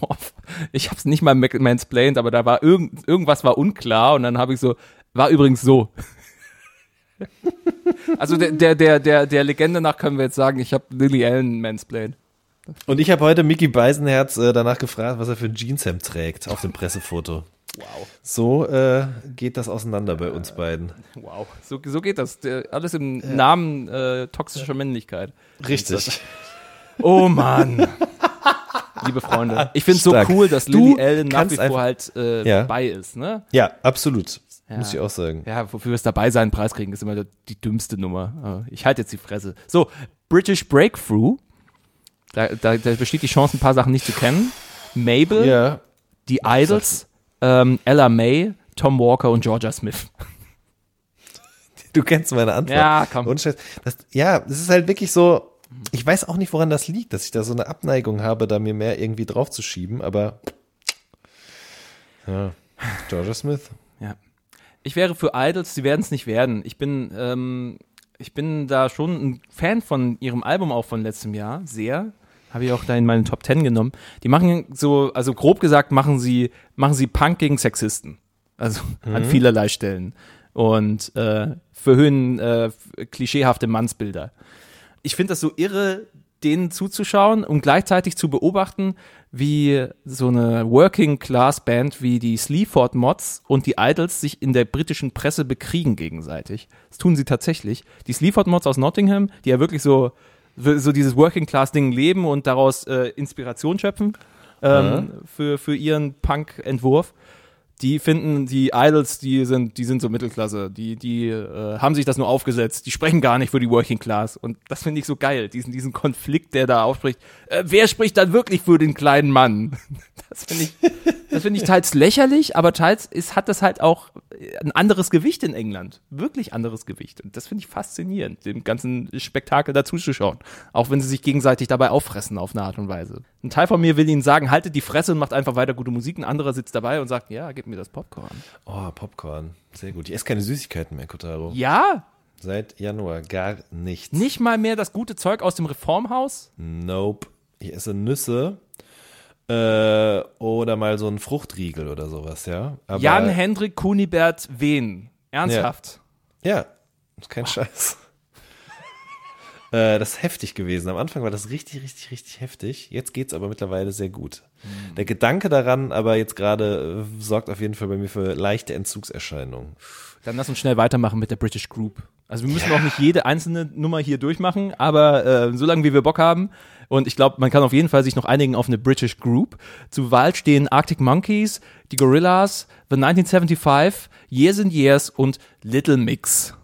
(laughs) ich habe es nicht mal mansplained, aber da war irgend, irgendwas war unklar und dann habe ich so, war übrigens so. Also der, der, der, der, der Legende nach können wir jetzt sagen, ich habe Lily Allen mansplained. Und ich habe heute Mickey Beisenherz äh, danach gefragt, was er für ein Jeanshemd trägt auf dem Pressefoto. Wow. So äh, geht das auseinander bei uns beiden. Wow, so, so geht das. Alles im Namen äh, toxischer Männlichkeit. Richtig. Oh Mann. (laughs) Liebe Freunde, ich finde es so cool, dass Lily Allen nach wie vor halt äh, Ja. bei ist, ne? Ja, absolut. Ja. Muss ich auch sagen. Ja, wofür wir es dabei sein, Preis kriegen, ist immer die dümmste Nummer. Aber Ich halte jetzt die Fresse. So, British Breakthrough. Da, da, da besteht die Chance, ein paar Sachen nicht zu kennen. Mabel, Ja. die Idols, ähm, Ella May, Tom Walker und Georgia Smith. (laughs) Du kennst meine Antwort. Ja, komm. Und. Das, ja, es ist halt wirklich so. Ich weiß auch nicht, woran das liegt, dass ich da so eine Abneigung habe, da mir mehr irgendwie drauf zu schieben, aber ja, Georgia Smith. Ich wäre für Idols, sie werden es nicht werden. Ich bin, ähm, ich bin da schon ein Fan von ihrem Album auch von letztem Jahr, sehr. Habe ich auch da in meinen Top Ten genommen. Die machen so, also grob gesagt, machen sie, machen sie Punk gegen Sexisten. Also (laughs) an vielerlei Stellen. Und äh, verhöhnen äh, klischeehafte Mannsbilder. Ich finde das so irre, denen zuzuschauen und gleichzeitig zu beobachten, wie so eine Working-Class-Band wie die Sleaford Mods und die Idols sich in der britischen Presse bekriegen gegenseitig. Das tun sie tatsächlich. Die Sleaford Mods aus Nottingham, die ja wirklich so, so dieses Working-Class-Ding leben und daraus äh, Inspiration schöpfen ähm, für, für ihren Punk-Entwurf. Die finden die Idols, die sind, die sind so Mittelklasse. Die, die äh, haben sich das nur aufgesetzt. Die sprechen gar nicht für die Working Class. Und das finde ich so geil. Diesen, diesen Konflikt, der da aufspricht. Äh, wer spricht dann wirklich für den kleinen Mann? (laughs) Das finde ich, das finde ich teils lächerlich, aber teils ist, hat das halt auch ein anderes Gewicht in England. Wirklich anderes Gewicht. Und das finde ich faszinierend, dem ganzen Spektakel dazuzuschauen. Auch wenn sie sich gegenseitig dabei auffressen auf eine Art und Weise. Ein Teil von mir will ihnen sagen, haltet die Fresse und macht einfach weiter gute Musik. Ein anderer sitzt dabei und sagt, ja, gib mir das Popcorn. Oh, Popcorn. Sehr gut. Ich esse keine Süßigkeiten mehr, Kotaro. Ja, Seit Januar gar nichts. nicht mal mehr das gute Zeug aus dem Reformhaus. Nope. Ich esse Nüsse. Äh, oder mal so ein Fruchtriegel oder sowas, ja. Aber, Jan Hendrik Kunibert Wehn. Ernsthaft. Ja, ist kein Scheiß. Äh, das ist heftig gewesen. Am Anfang war das richtig, richtig, richtig heftig. Jetzt geht's aber mittlerweile sehr gut. Der Gedanke daran, aber jetzt gerade äh, sorgt auf jeden Fall bei mir für leichte Entzugserscheinungen. Dann lass uns schnell weitermachen mit der British Group. Also wir müssen auch nicht jede einzelne Nummer hier durchmachen, aber äh, solange wie wir Bock haben. Und ich glaube, man kann auf jeden Fall sich noch einigen auf eine British Group. Zur Wahl stehen Arctic Monkeys, die Gorillas, The 1975, Years and Years und Little Mix.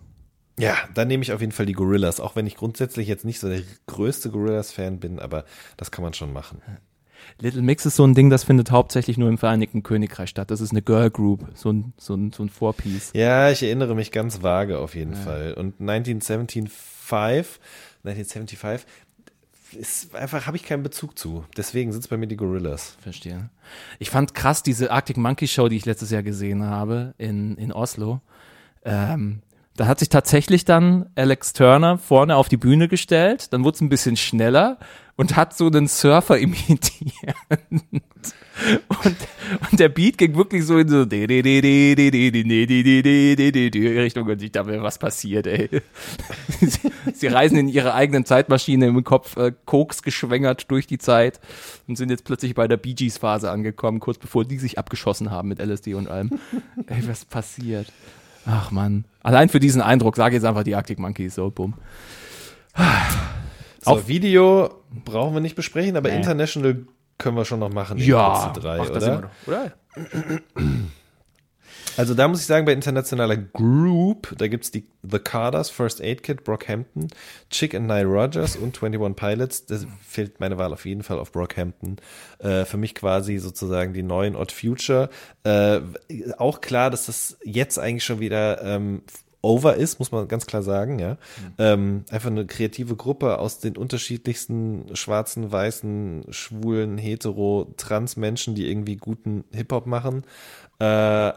Ja, dann nehme ich auf jeden Fall die Gorillas, auch wenn ich grundsätzlich jetzt nicht so der größte Gorillas-Fan bin, aber das kann man schon machen. Little Mix ist so ein Ding, das findet hauptsächlich nur im Vereinigten Königreich statt. Das ist eine Girl Group, so ein, so ein, so ein Four-Piece. Ja, ich erinnere mich ganz vage auf jeden Fall. Und 1975, 1975 ist einfach, habe ich keinen Bezug zu. Deswegen sind es bei mir die Gorillas. Verstehe. Ich fand krass diese Arctic Monkey Show, die ich letztes Jahr gesehen habe in, in Oslo. Ähm, Da hat sich tatsächlich dann Alex Turner vorne auf die Bühne gestellt, dann wurde es ein bisschen schneller und hat so einen Surfer imitiert. Und, und der Beat ging wirklich so in so Richtung und ich dachte, was passiert, ey. Sie, sie reisen in ihrer eigenen Zeitmaschine im Kopf, äh, Koks geschwängert durch die Zeit und sind jetzt plötzlich bei der Bee Gees Phase angekommen, kurz bevor die sich abgeschossen haben mit LSD und allem. Ey, was passiert? Ach man. Allein für diesen Eindruck, sage jetzt einfach die Arctic Monkeys, so bumm. So, Video brauchen wir nicht besprechen, aber Nee. International können wir schon noch machen. Ja, drei, ach, oder? oder? Also da muss ich sagen, bei internationaler Group, da gibt's die The Carters, First Aid Kit, Brockhampton, Chick and Nile Rogers und 21 Pilots. Das fällt meine Wahl auf jeden Fall auf Brockhampton. Äh, für mich quasi sozusagen die neuen Odd Future. Äh, auch klar, dass das jetzt eigentlich schon wieder ähm, over ist, muss man ganz klar sagen, ja. Ähm, einfach eine kreative Gruppe aus den unterschiedlichsten schwarzen, weißen, schwulen, hetero, trans Menschen, die irgendwie guten Hip-Hop machen. Äh,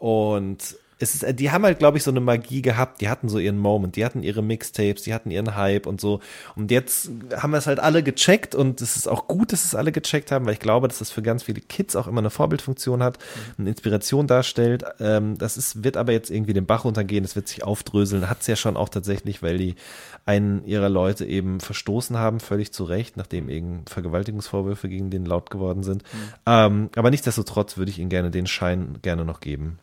und es ist, die haben halt, glaube ich, so eine Magie gehabt. Die hatten so ihren Moment, die hatten ihre Mixtapes, die hatten ihren Hype und so. Und jetzt haben wir es halt alle gecheckt und es ist auch gut, dass es alle gecheckt haben, weil ich glaube, dass das für ganz viele Kids auch immer eine Vorbildfunktion hat, eine Inspiration darstellt. Ähm, das ist, wird aber jetzt irgendwie den Bach runtergehen, es wird sich aufdröseln. Hat es ja schon auch tatsächlich, weil die einen ihrer Leute eben verstoßen haben, völlig zu Recht, nachdem eben Vergewaltigungsvorwürfe gegen den laut geworden sind. Ähm, aber nichtsdestotrotz würde ich ihnen gerne den Schein gerne noch geben.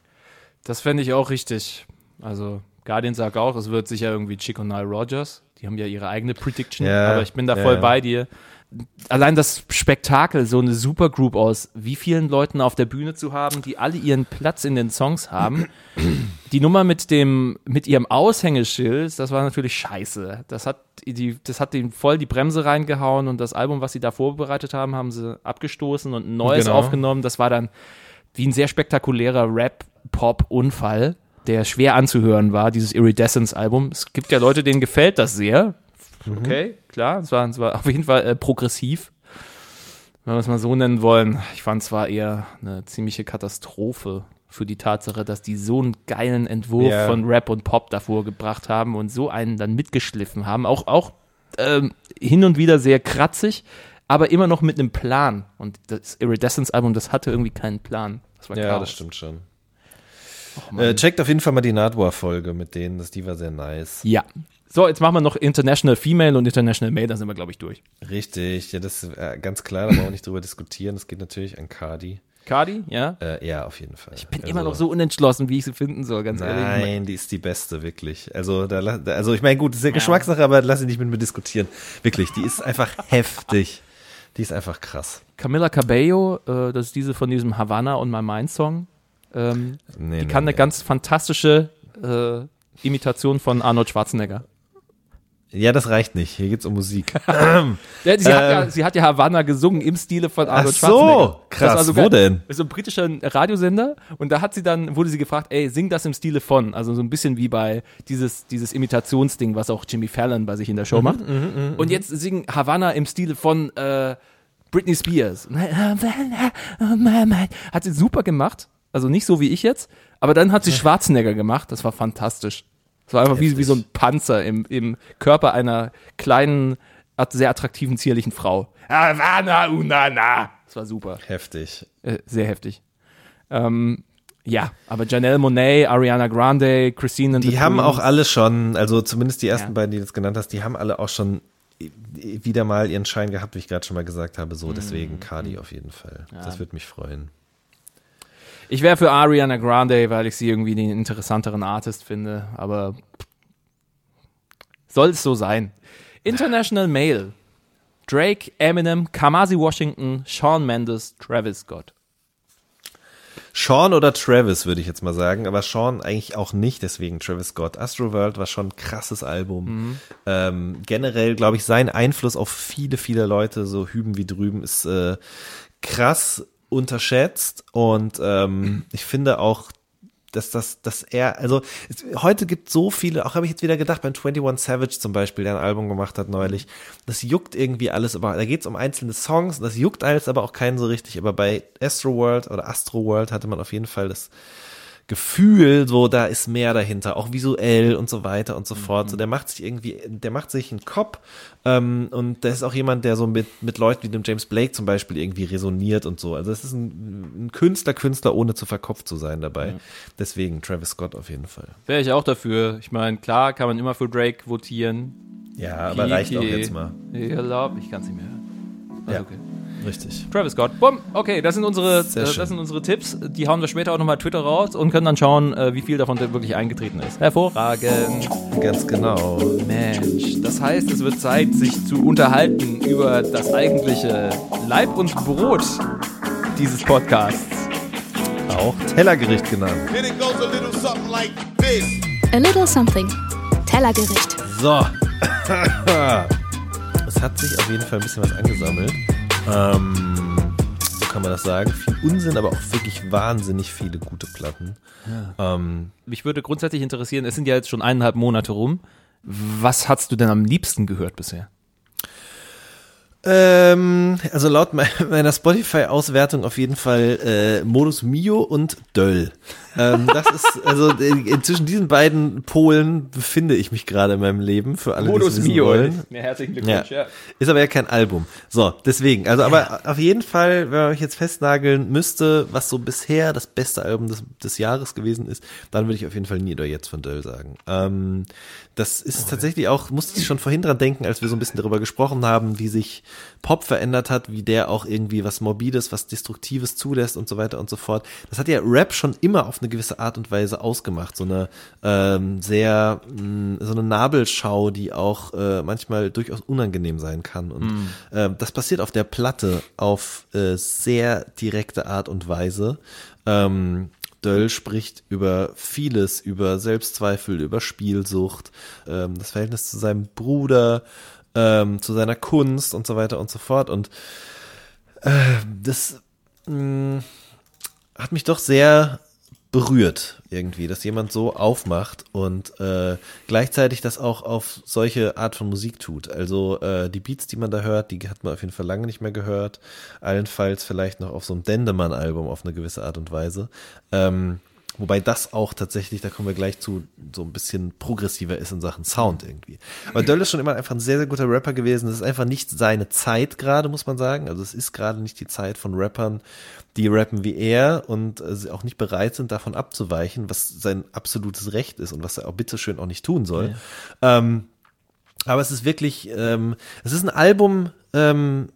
Das fände ich auch richtig. Also, Guardian sagt auch, es wird sicher irgendwie Chick und Nile Rogers. Die haben ja ihre eigene Prediction, Ja, aber ich bin da ja, voll bei dir. Allein das Spektakel, so eine Supergroup aus wie vielen Leuten auf der Bühne zu haben, die alle ihren Platz in den Songs haben. Die Nummer mit dem, mit ihrem Aushängeschild, das war natürlich scheiße. Das hat die, das hat den voll die Bremse reingehauen und das Album, was sie da vorbereitet haben, haben sie abgestoßen und ein neues Genau. aufgenommen. Das war dann wie ein sehr spektakulärer Rap-Pop-Unfall, der schwer anzuhören war, dieses Iridescence-Album. Es gibt ja Leute, denen gefällt das sehr. Okay, klar, es war, es war auf jeden Fall äh, progressiv, wenn wir es mal so nennen wollen. Ich fand es war eher eine ziemliche Katastrophe für die Tatsache, dass die so einen geilen Entwurf Ja. von Rap und Pop davor gebracht haben und so einen dann mitgeschliffen haben. Auch, auch ähm, hin und wieder sehr kratzig, aber immer noch mit einem Plan. Und das Iridescence-Album, das hatte irgendwie keinen Plan. Das Ja, Chaos. das stimmt schon. Äh, checkt auf jeden Fall mal die Nadwa-Folge mit denen, das, die war sehr nice. Ja. So, jetzt machen wir noch International Female und International Male, da sind wir, glaube ich, durch. Richtig, ja, das ist äh, ganz klar, da brauchen wir nicht drüber diskutieren. Das geht natürlich an Cardi. Cardi, ja? Äh, ja, auf jeden Fall. Ich Bin immer noch so unentschlossen, wie ich sie finden soll, ganz ehrlich. Nein, die ist die beste, wirklich. Also, da, also ich meine, gut, das ist ja Geschmackssache, aber lass sie nicht mit mir diskutieren. Wirklich, die ist einfach (laughs) heftig. Die ist einfach krass. Camila Cabello, äh, das ist diese von diesem Havana und My Mind Song. Ähm, Nee, die nee, kann eine nee. ganz fantastische äh, Imitation von Arnold Schwarzenegger. Ja, das reicht nicht. Hier geht's um Musik. (laughs) Ja, sie, hat ja, Ähm. sie hat ja Havana gesungen im Stile von Arnold Ach so, Schwarzenegger. krass, Das war sogar- wo denn? So ein britischer Radiosender und da hat sie dann, wurde sie gefragt, ey, sing das im Stile von. Also so ein bisschen wie bei dieses, dieses Imitationsding, was auch Jimmy Fallon bei sich in der Mhm, Show macht. und jetzt sing Havana im Stile von äh, Britney Spears. Hat sie super gemacht. Also nicht so wie ich jetzt, aber dann hat sie Schwarzenegger gemacht. Das war fantastisch. Das war einfach wie, wie so ein Panzer im, im Körper einer kleinen, sehr attraktiven, zierlichen Frau. Havana, unana. Das war super. Heftig. Äh, sehr heftig. Ähm, ja, aber Janelle Monet, Ariana Grande, Christine and Die the haben auch alle schon, also zumindest die ersten Ja. beiden, die du jetzt genannt hast, die haben alle auch schon wieder mal ihren Schein gehabt, wie ich gerade schon mal gesagt habe. So, Mhm. deswegen Cardi auf jeden Fall. Das würde mich freuen. Ich wäre für Ariana Grande, weil ich sie irgendwie den interessanteren Artist finde, aber soll es so sein. International Male. Drake, Eminem, Kamasi Washington, Shawn Mendes, Travis Scott. Sean oder Travis, würde ich jetzt mal sagen, aber Sean eigentlich auch nicht, deswegen Travis Scott. Astroworld war schon ein krasses Album. Ähm, generell, glaube ich, sein Einfluss auf viele, viele Leute, so hüben wie drüben, ist äh, krass unterschätzt und ähm, ich finde auch, dass das, dass er, also es, heute gibt so viele, auch habe ich jetzt wieder gedacht, beim 21 Savage zum Beispiel, der ein Album gemacht hat neulich, das juckt irgendwie alles, aber da geht es um einzelne Songs, das juckt alles aber auch keinen so richtig, aber bei Astro World oder Astro World hatte man auf jeden Fall das Gefühl, so da ist mehr dahinter, auch visuell und so weiter und so fort. Mhm. So, der macht sich irgendwie, der macht sich einen Kopf ähm, und der ist auch jemand, der so mit, mit Leuten wie dem James Blake zum Beispiel irgendwie resoniert und so. Also es ist ein, ein Künstler, Künstler, ohne zu verkopft zu sein dabei. Deswegen Travis Scott auf jeden Fall. Wäre ich auch dafür. Ich meine, klar kann man immer für Drake votieren. Ja, aber reicht auch jetzt mal. Ich glaube, ich kann es nicht mehr. Also Ja. okay. Richtig. Travis Scott. Bumm. Okay, das sind unsere, äh, das sind unsere Tipps. Die hauen wir später auch nochmal Twitter raus und können dann schauen, äh, wie viel davon wirklich eingetreten ist. Hervorragend. Ganz genau. Mensch, das heißt, es wird Zeit, sich zu unterhalten über das eigentliche Leib und Brot dieses Podcasts. Auch Tellergericht genannt. Then it goes a little something like this. A Little Something. Tellergericht. So. (laughs) es hat sich auf jeden Fall ein bisschen was angesammelt. Ähm, so kann man das sagen. Viel Unsinn, aber auch wirklich wahnsinnig viele gute Platten. Ähm, Mich würde grundsätzlich interessieren, es sind ja jetzt schon eineinhalb Monate rum. Was hast du denn am liebsten gehört bisher? Ähm, also laut me- (laughs) meiner Spotify-Auswertung auf jeden Fall äh, Modus Mio und Döll. Ähm, das ist, also äh, zwischen diesen beiden Polen befinde ich mich gerade in meinem Leben, für alle, die es wissen wollen. Mir herzlichen Ja. Ist aber ja kein Album. So, deswegen. Also, aber auf jeden Fall, wenn man mich jetzt festnageln müsste, was so bisher das beste Album des, des Jahres gewesen ist, dann würde ich auf jeden Fall nie oder jetzt von Döll sagen. Ähm, das ist tatsächlich auch, musste ich schon vorhin dran denken, als wir so ein bisschen darüber gesprochen haben, wie sich Pop verändert hat, wie der auch irgendwie was Morbides, was Destruktives zulässt und so weiter und so fort. Das hat ja Rap schon immer auf eine gewisse Art und Weise ausgemacht. So eine ähm, sehr, mh, so eine Nabelschau, die auch äh, manchmal durchaus unangenehm sein kann. Und ähm, das passiert auf der Platte auf äh, sehr direkte Art und Weise. Ähm, Döll spricht über vieles, über Selbstzweifel, über Spielsucht, ähm, das Verhältnis zu seinem Bruder, ähm, zu seiner Kunst und so weiter und so fort. Und äh, das mh, hat mich doch sehr berührt irgendwie, dass jemand so aufmacht und äh, gleichzeitig das auch auf solche Art von Musik tut. Also äh, die Beats, die man da hört, die hat man auf jeden Fall lange nicht mehr gehört. Allenfalls vielleicht noch auf so einem Dendemann-Album auf eine gewisse Art und Weise. Ähm, Wobei das auch tatsächlich, da kommen wir gleich zu, so ein bisschen progressiver ist in Sachen Sound irgendwie. Aber Döll ist schon immer einfach ein sehr, sehr guter Rapper gewesen. Das ist einfach nicht seine Zeit gerade, muss man sagen. Also es ist gerade nicht die Zeit von Rappern, die rappen wie er und äh, sie auch nicht bereit sind, davon abzuweichen, was sein absolutes Recht ist und was er auch bitteschön auch nicht tun soll. Ähm, aber es ist wirklich, ähm, es ist ein Album ähm,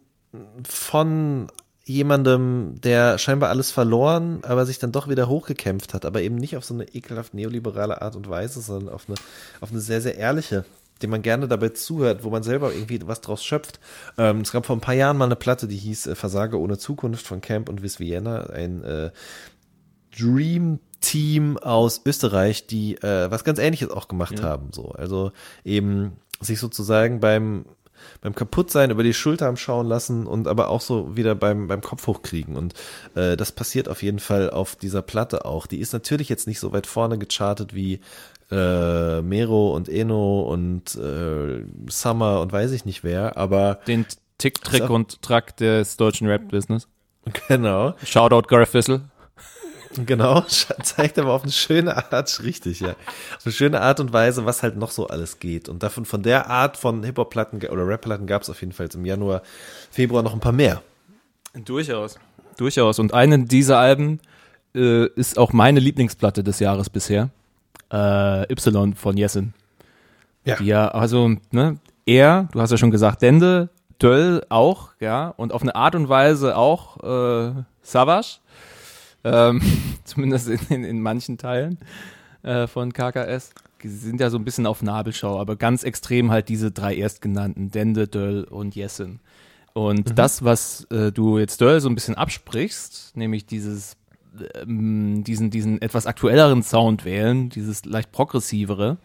von jemandem, der scheinbar alles verloren, aber sich dann doch wieder hochgekämpft hat, aber eben nicht auf so eine ekelhaft neoliberale Art und Weise, sondern auf eine, auf eine sehr, sehr ehrliche, dem man gerne dabei zuhört, wo man selber irgendwie was draus schöpft. Ähm, es gab vor ein paar Jahren mal eine Platte, die hieß äh, Versager ohne Zukunft von Camp und Vis Vienna, ein äh, Dream Team aus Österreich, die äh, was ganz ähnliches auch gemacht haben. So, also eben sich sozusagen beim beim Kaputtsein über die Schulter am schauen lassen und aber auch so wieder beim beim Kopf hochkriegen und äh, das passiert auf jeden Fall auf dieser Platte auch. Die ist natürlich jetzt nicht so weit vorne gechartet wie äh, Mero und Eno und äh, Summer und weiß ich nicht wer, aber Den Tick, Trick und Track des deutschen Rap-Business. (laughs) genau. Shoutout Gareth Wissel. Genau, (laughs) zeigt aber auf eine schöne Art, richtig, ja. Auf eine schöne Art und Weise, was halt noch so alles geht. Und davon, von der Art von Hip-Hop-Platten oder Rap-Platten gab es auf jeden Fall jetzt im Januar, Februar noch ein paar mehr. Durchaus. Durchaus. Und eine dieser Alben äh, ist auch meine Lieblingsplatte des Jahres bisher. Äh, y von Jessen. Ja. Ja, also, ne, er, du hast ja schon gesagt, Dende, Döll auch, ja, und auf eine Art und Weise auch äh, Savage. Ähm, (laughs) zumindest in, in, in manchen Teilen äh, von KKS. Die sind ja so ein bisschen auf Nabelschau, aber ganz extrem halt diese drei erstgenannten, Dende, Döll und Jessen. Und das, was äh, du jetzt Döll so ein bisschen absprichst, nämlich dieses, ähm, diesen, diesen etwas aktuelleren Sound wählen, dieses leicht progressivere,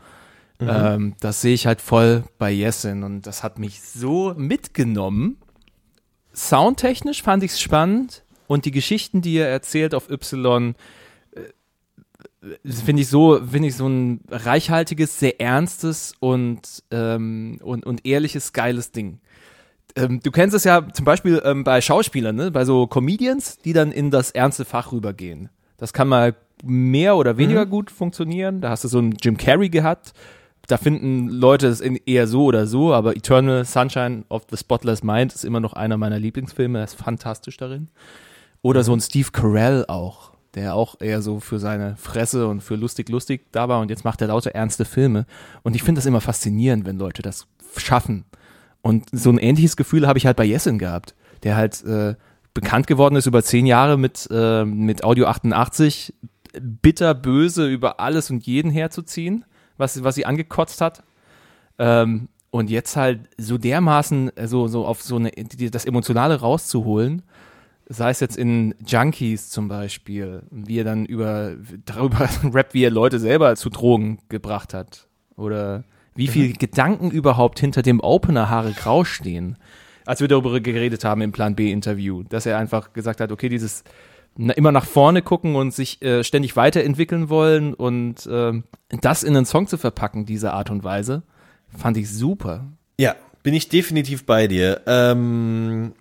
ähm, das sehe ich halt voll bei Jessen und das hat mich so mitgenommen. Soundtechnisch fand ich es spannend und die Geschichten, die er erzählt auf Y, äh, finde ich so, finde ich so ein reichhaltiges, sehr ernstes und, ähm, und, und ehrliches, geiles Ding. Ähm, du kennst es ja zum Beispiel ähm, bei Schauspielern, ne? bei so Comedians, die dann in das ernste Fach rübergehen. Das kann mal mehr oder weniger Mhm. gut funktionieren. Da hast du so einen Jim Carrey gehabt. Da finden Leute es eher so oder so, aber Eternal Sunshine of the Spotless Mind ist immer noch einer meiner Lieblingsfilme. Er ist fantastisch darin. Oder so ein Steve Carell auch, der auch eher so für seine Fresse und für lustig lustig da war und jetzt macht er lauter ernste Filme. Und ich finde das immer faszinierend, wenn Leute das schaffen. Und so ein ähnliches Gefühl habe ich halt bei Jessin gehabt, der halt äh, bekannt geworden ist über zehn Jahre mit, äh, mit Audio 88, bitterböse über alles und jeden herzuziehen, was, was sie angekotzt hat. Ähm, und jetzt halt so dermaßen äh, so, so auf so eine, das Emotionale rauszuholen, sei es jetzt in Junkies zum Beispiel, wie er dann über darüber (laughs) rappt, wie er Leute selber zu Drogen gebracht hat. Oder wie viel Gedanken überhaupt hinter dem Opener Haare Grau stehen. Als wir darüber geredet haben im Plan B-Interview, dass er einfach gesagt hat, okay, dieses immer nach vorne gucken und sich äh, ständig weiterentwickeln wollen und ähm, das in einen Song zu verpacken, diese Art und Weise, fand ich super. Ja, bin ich definitiv bei dir. Ähm,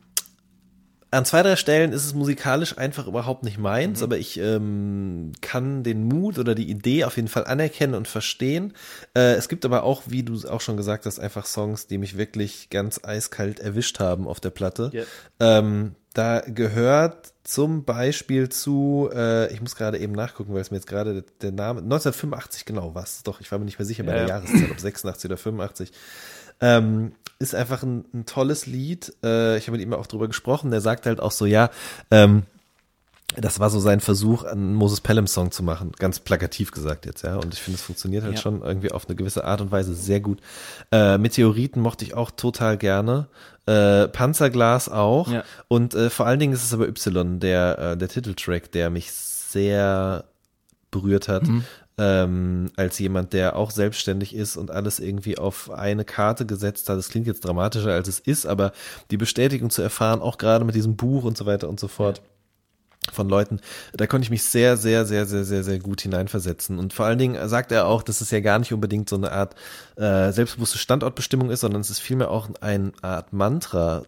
an zwei, drei Stellen ist es musikalisch einfach überhaupt nicht meins, aber ich ähm, kann den Mut oder die Idee auf jeden Fall anerkennen und verstehen. Äh, es gibt aber auch, wie du auch schon gesagt hast, einfach Songs, die mich wirklich ganz eiskalt erwischt haben auf der Platte. Ja. Ähm, da gehört zum Beispiel zu, äh, ich muss gerade eben nachgucken, weil es mir jetzt gerade der, der Name, 1985 genau was, doch, ich war mir nicht mehr sicher bei Ja, der ja. Jahreszeit, ob 86 oder 85. Ähm, ist einfach ein, ein tolles Lied. Äh, ich habe mit ihm auch drüber gesprochen. Der sagt halt auch so, ja, ähm, das war so sein Versuch, einen Moses Pelham Song zu machen. Ganz plakativ gesagt jetzt, ja. Und ich finde, es funktioniert halt Ja. schon irgendwie auf eine gewisse Art und Weise sehr gut. Äh, Meteoriten mochte ich auch total gerne. Äh, Panzerglas auch. Ja. Und äh, vor allen Dingen ist es aber Y, der, äh, der Titeltrack, der mich sehr berührt hat. Ähm, als jemand, der auch selbstständig ist und alles irgendwie auf eine Karte gesetzt hat. Das klingt jetzt dramatischer, als es ist, aber die Bestätigung zu erfahren, auch gerade mit diesem Buch und so weiter und so fort von Leuten, da konnte ich mich sehr, sehr, sehr, sehr, sehr, sehr gut hineinversetzen. Und vor allen Dingen sagt er auch, dass es ja gar nicht unbedingt so eine Art äh, selbstbewusste Standortbestimmung ist, sondern es ist vielmehr auch eine Art Mantra,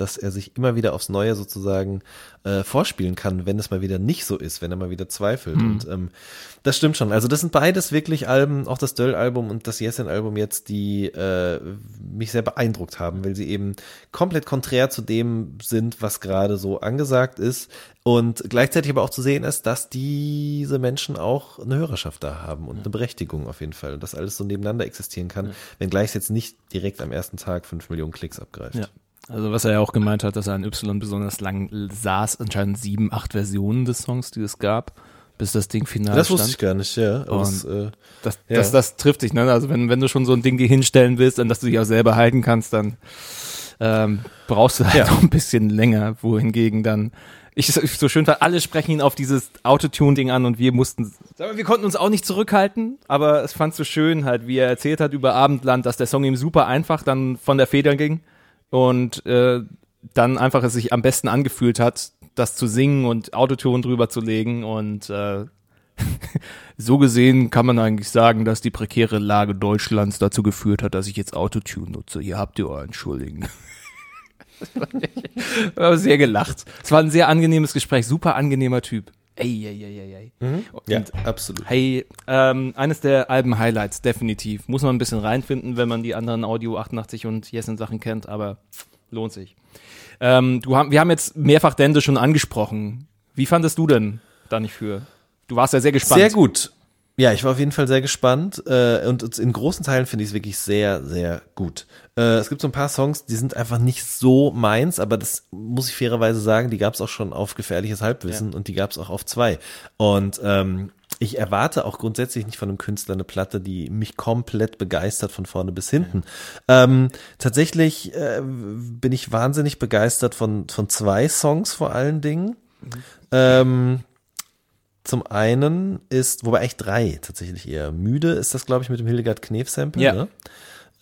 dass er sich immer wieder aufs Neue sozusagen äh, vorspielen kann, wenn es mal wieder nicht so ist, wenn er mal wieder zweifelt. Und ähm, das stimmt schon. Also das sind beides wirklich Alben, auch das Döll-Album und das Yesin-Album jetzt, die äh, mich sehr beeindruckt haben, weil sie eben komplett konträr zu dem sind, was gerade so angesagt ist. Und gleichzeitig aber auch zu sehen ist, dass diese Menschen auch eine Hörerschaft da haben und eine Berechtigung auf jeden Fall. Und dass alles so nebeneinander existieren kann, wenngleich es jetzt nicht direkt am ersten Tag fünf Millionen Klicks abgreift. Ja. Also was er ja auch gemeint hat, dass er an Y besonders lang saß, anscheinend sieben, acht Versionen des Songs, die es gab, bis das Ding final Das stand. wusste ich gar nicht, ja. Das, äh, Das, Ja. das, das trifft dich, ne? Also wenn, wenn du schon so ein Ding dir hinstellen willst, an das du dich auch selber halten kannst, dann ähm, brauchst du halt Ja. noch ein bisschen länger, wohingegen dann ich so- schön fand, alle sprechen ihn auf dieses Autotune-Ding an und wir mussten, wir konnten uns auch nicht zurückhalten, aber es fand so schön halt, wie er erzählt hat über Abendland, dass der Song ihm super einfach dann von der Feder ging und äh, dann einfach es sich am besten angefühlt hat, das zu singen und Autotune drüber zu legen und äh, (laughs) so gesehen kann man eigentlich sagen, dass die prekäre Lage Deutschlands dazu geführt hat, dass ich jetzt Autotune nutze. Ihr habt ihr euer Entschuldigen. (laughs) Ich (laughs) habe sehr gelacht. Es war ein sehr angenehmes Gespräch, super angenehmer Typ. Ey, ey, ey, ey, ey. ja, Und absolut. Hey, ähm, eines der Alben-Highlights, definitiv. Muss man ein bisschen reinfinden, wenn man die anderen Audio 88 und Jessen Sachen kennt, aber lohnt sich. Ähm, du wir haben jetzt mehrfach Dende schon angesprochen. Wie fandest du denn da nicht für? Du warst ja sehr gespannt. Sehr gut. Ja, ich war auf jeden Fall sehr gespannt äh, und in großen Teilen finde ich es wirklich sehr, sehr gut. Äh, es gibt so ein paar Songs, die sind einfach nicht so meins, aber das muss ich fairerweise sagen, die gab es auch schon auf Gefährliches Halbwissen und die gab es auch auf zwei. Und ähm, ich erwarte auch grundsätzlich nicht von einem Künstler eine Platte, die mich komplett begeistert von vorne bis hinten. Ähm, tatsächlich äh, bin ich wahnsinnig begeistert von, von zwei Songs vor allen Dingen. Ähm, zum einen ist, wobei eigentlich drei tatsächlich eher müde ist das, glaube ich, mit dem Hildegard Knef-Sample. Ja. Ne?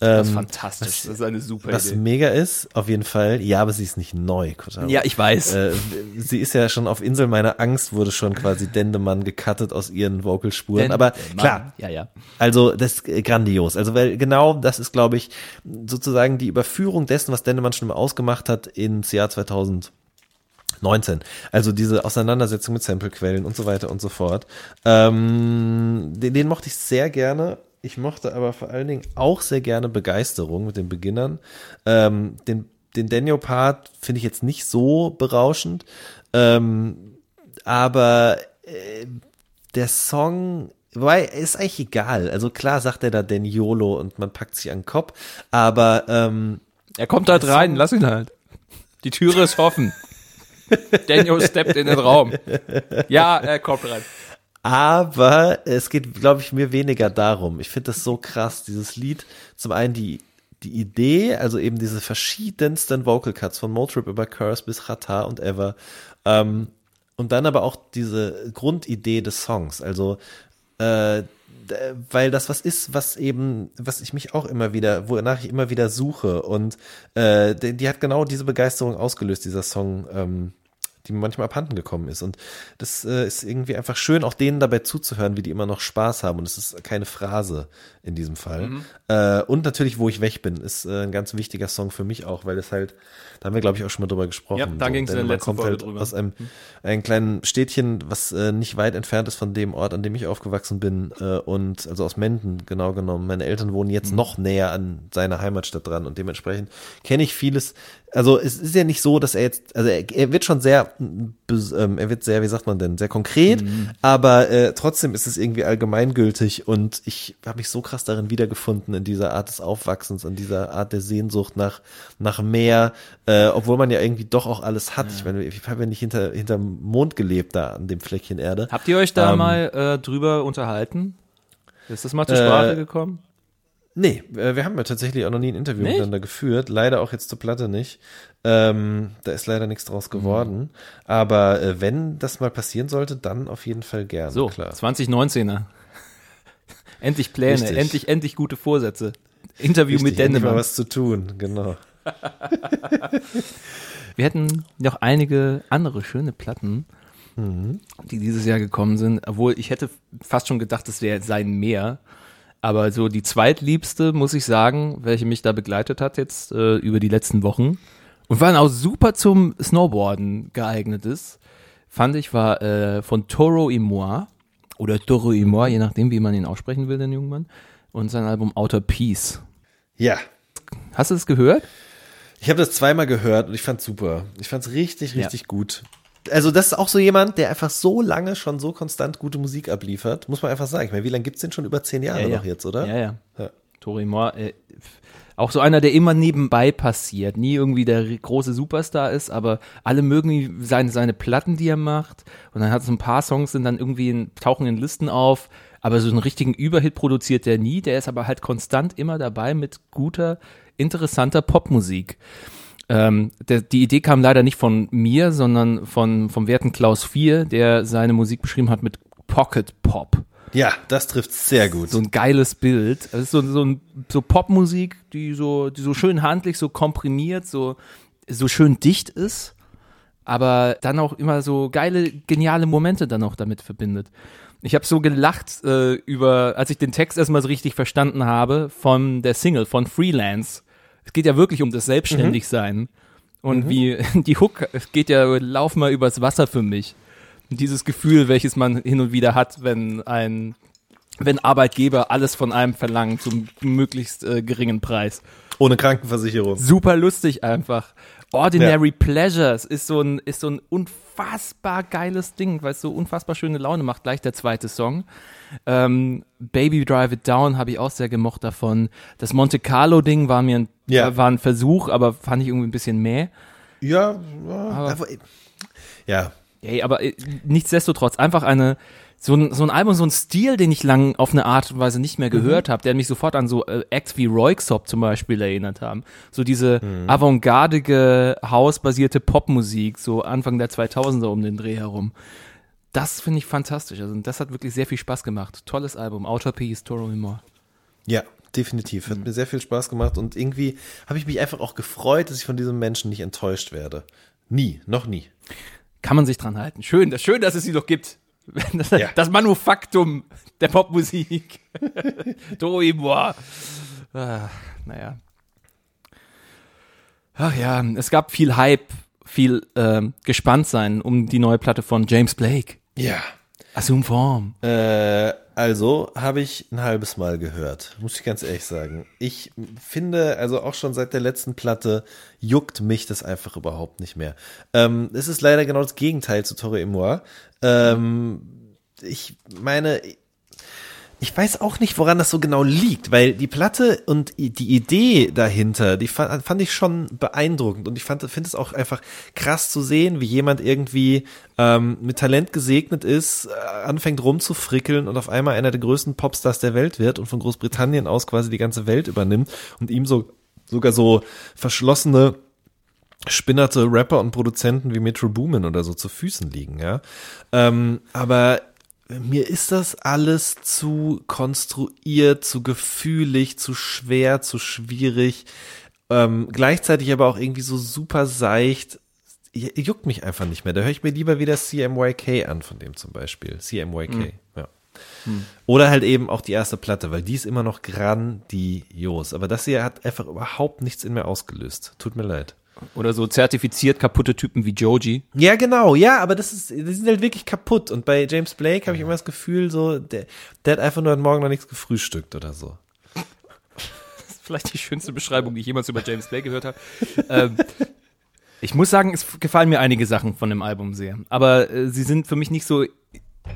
Das ist Ähm, fantastisch. was- das ist eine super was Idee. mega ist, auf jeden Fall. Ja, aber sie ist nicht neu. Kotaro. Ja, ich weiß. Äh, sie ist ja schon auf Insel meiner Angst, wurde schon quasi Dendemann gecuttet aus ihren Vocalspuren. Aber Mann. klar, Ja, ja. also das ist äh, grandios. Also weil genau das ist, glaube ich, sozusagen die Überführung dessen, was Dendemann schon immer ausgemacht hat ins Jahr 2000. 19. Also diese Auseinandersetzung mit Samplequellen und so weiter und so fort. Ähm, den, den mochte ich sehr gerne. Ich mochte aber vor allen Dingen auch sehr gerne Begeisterung mit den Beginnern. Ähm, den den Daniel-Part finde ich jetzt nicht so berauschend. Ähm, aber äh, der Song Wobei, ist eigentlich egal. Also klar sagt er da Daniolo und man packt sich an den Kopf, aber ähm, Er kommt halt rein, lass ihn halt. Die Türe ist offen. (laughs) Daniel steppt in den Raum. Ja, er kommt rein. Aber es geht, glaube ich, mir weniger darum. Ich finde das so krass, dieses Lied. Zum einen die, die Idee, also eben diese verschiedensten Vocal Cuts von Motrip über Curse bis Rata und Ever. Ähm, und dann aber auch diese Grundidee des Songs. Also, äh, weil das was ist, was eben, was ich mich auch immer wieder, wonach ich immer wieder suche. Und äh, die, die hat genau diese Begeisterung ausgelöst, dieser Song. Ähm, die manchmal abhanden gekommen ist. Und das äh, ist irgendwie einfach schön, auch denen dabei zuzuhören, wie die immer noch Spaß haben. Und es ist keine Phrase in diesem Fall. Äh, und natürlich, wo ich weg bin, ist äh, ein ganz wichtiger Song für mich auch, weil es halt, da haben wir, glaube ich, auch schon mal drüber gesprochen. Ja, da ging's in der letzten kommt Folge halt drüber. aus einem, einem kleinen Städtchen, was äh, nicht weit entfernt ist von dem Ort, an dem ich aufgewachsen bin. Äh, und also aus Menden, genau genommen. Meine Eltern wohnen Mhm. jetzt noch näher an seiner Heimatstadt dran und dementsprechend kenne ich vieles. Also es ist ja nicht so, dass er jetzt, also er, er wird schon sehr, ähm, er wird sehr, wie sagt man denn, sehr konkret, Mhm. aber äh, trotzdem ist es irgendwie allgemeingültig und ich habe mich so krass darin wiedergefunden in dieser Art des Aufwachsens, in dieser Art der Sehnsucht nach nach mehr, äh, obwohl man ja irgendwie doch auch alles hat. Ich meine, ich habe ja nicht hinter hinterm Mond gelebt da an dem Fleckchen Erde. Habt ihr euch da Ähm, mal äh, drüber unterhalten? Ist das mal zur Äh, Sprache gekommen? Nee, äh, wir haben ja tatsächlich auch noch nie ein Interview Nicht? miteinander geführt. Leider auch jetzt zur Platte nicht. Ähm, da ist leider nichts Mhm. draus geworden. Aber äh, wenn das mal passieren sollte, dann auf jeden Fall gerne. So, klar. 2019er. (laughs) endlich Pläne, Richtig. endlich, endlich gute Vorsätze. Interview Richtig, mit endlich mal was zu tun, genau. (laughs) Wir hätten noch einige andere schöne Platten, Mhm. die dieses Jahr gekommen sind. Obwohl ich hätte fast schon gedacht, es wäre seien mehr. Aber so die zweitliebste, muss ich sagen, welche mich da begleitet hat jetzt äh, über die letzten Wochen und war auch super zum Snowboarden geeignet ist, fand ich, war äh, von Toro y Moi oder Toro y Moi, je nachdem, wie man ihn aussprechen will, den jungen Mann, und sein Album Outer Peace. Ja, Hast du es gehört? ich habe das zweimal gehört und ich fand's super. Ich fand's richtig, richtig gut. Also das ist auch so jemand, der einfach so lange schon so konstant gute Musik abliefert, muss man einfach sagen. Ich meine, wie lange gibt's den schon? Über zehn Jahre noch jetzt, oder? Ja, ja. Ja. Tori Moore, äh, auch so einer, der immer nebenbei passiert, nie irgendwie der große Superstar ist, aber alle mögen seine, seine Platten, die er macht. Und dann hat so ein paar Songs, sind dann irgendwie in, tauchen in Listen auf, aber so einen richtigen Überhit produziert der nie. Der ist aber halt konstant immer dabei mit guter, interessanter Popmusik. Ähm, der, die Idee kam leider nicht von mir, sondern von, vom werten Klaus 4, der seine Musik beschrieben hat mit Pocket Pop Ja, das trifft sehr gut. so ein geiles Bild. Es ist so, so, ein, so Popmusik, die so, die so schön handlich, so komprimiert, so, so schön dicht ist, aber dann auch immer so geile, geniale Momente dann auch damit verbindet. Ich habe so gelacht äh, über, als ich den Text erstmal so richtig verstanden habe, von der Single, von Freelance. Es geht ja wirklich um das Selbstständigsein. Und wie (laughs) die Hook, es geht ja, lauf mal übers Wasser für mich. Und dieses Gefühl, welches man hin und wieder hat, wenn ein wenn Arbeitgeber alles von einem verlangen zum möglichst äh, geringen Preis. Ohne Krankenversicherung. Super lustig einfach. Ordinary Pleasures ist so ein ist so ein unfassbar geiles Ding, weil es so unfassbar schöne Laune macht. Gleich der zweite Song. Ähm, Baby Drive It Down habe ich auch sehr gemocht davon. Das Monte Carlo Ding war mir ein, Ja. war ein Versuch, aber fand ich irgendwie ein bisschen mehr. Ja, ja. aber, ja. Ey, aber äh, nichtsdestotrotz einfach eine so ein, so ein Album, so ein Stil, den ich lang auf eine Art und Weise nicht mehr gehört habe, der mich sofort an so äh, Acts wie Royksop zum Beispiel erinnert haben. So diese avantgardige, hausbasierte Popmusik, so Anfang der 2000er um den Dreh herum. Das finde ich fantastisch. Also das hat wirklich sehr viel Spaß gemacht. Tolles Album. Outer Peace, Toro More. Ja, definitiv. Hat mir sehr viel Spaß gemacht und irgendwie habe ich mich einfach auch gefreut, dass ich von diesem Menschen nicht enttäuscht werde. Nie, noch nie. Kann man sich dran halten. Schön, das schön, dass es sie noch gibt. (laughs) Das, Ja. das Manufaktum der Popmusik. (laughs) Toro Moi. Ah, naja. Ach ja, es gab viel Hype viel ähm, gespannt sein um die neue Platte von James Blake. Ja. Assume Form. Äh, also habe ich ein halbes Mal gehört, muss ich ganz ehrlich sagen. Ich finde, also auch schon seit der letzten Platte juckt mich das einfach überhaupt nicht mehr. Ähm, es ist leider genau das Gegenteil zu Torre et Moi. Ähm, ich meine, ich weiß auch nicht, woran das so genau liegt, weil die Platte und die Idee dahinter, die fand, ich schon beeindruckend und ich finde es auch einfach krass zu sehen, wie jemand irgendwie ähm, mit Talent gesegnet ist, äh, anfängt rumzufrickeln und auf einmal einer der größten Popstars der Welt wird und von Großbritannien aus quasi die ganze Welt übernimmt und ihm so sogar so verschlossene spinnerte Rapper und Produzenten wie Metro Boomin oder so zu Füßen liegen, ja. Ähm, aber mir ist das alles zu konstruiert, zu gefühlig, zu schwer, zu schwierig. Ähm, gleichzeitig aber auch irgendwie so super seicht. Juckt mich einfach nicht mehr. Da höre ich mir lieber wieder CMYK an, von dem zum Beispiel. CMYK, ja. Oder halt eben auch die erste Platte, weil die ist immer noch grandios. Aber das hier hat einfach überhaupt nichts in mir ausgelöst. Tut mir leid. Oder so zertifiziert kaputte Typen wie Joji. Ja, genau, ja, aber das ist, die sind halt wirklich kaputt. Und bei James Blake habe ich immer das Gefühl, so, der, der hat einfach nur heute Morgen noch nichts gefrühstückt oder so. Das ist vielleicht die schönste Beschreibung, die ich jemals über James Blake gehört habe. ähm, ich muss sagen, es gefallen mir einige Sachen von dem Album sehr. Aber äh, sie sind für mich nicht so,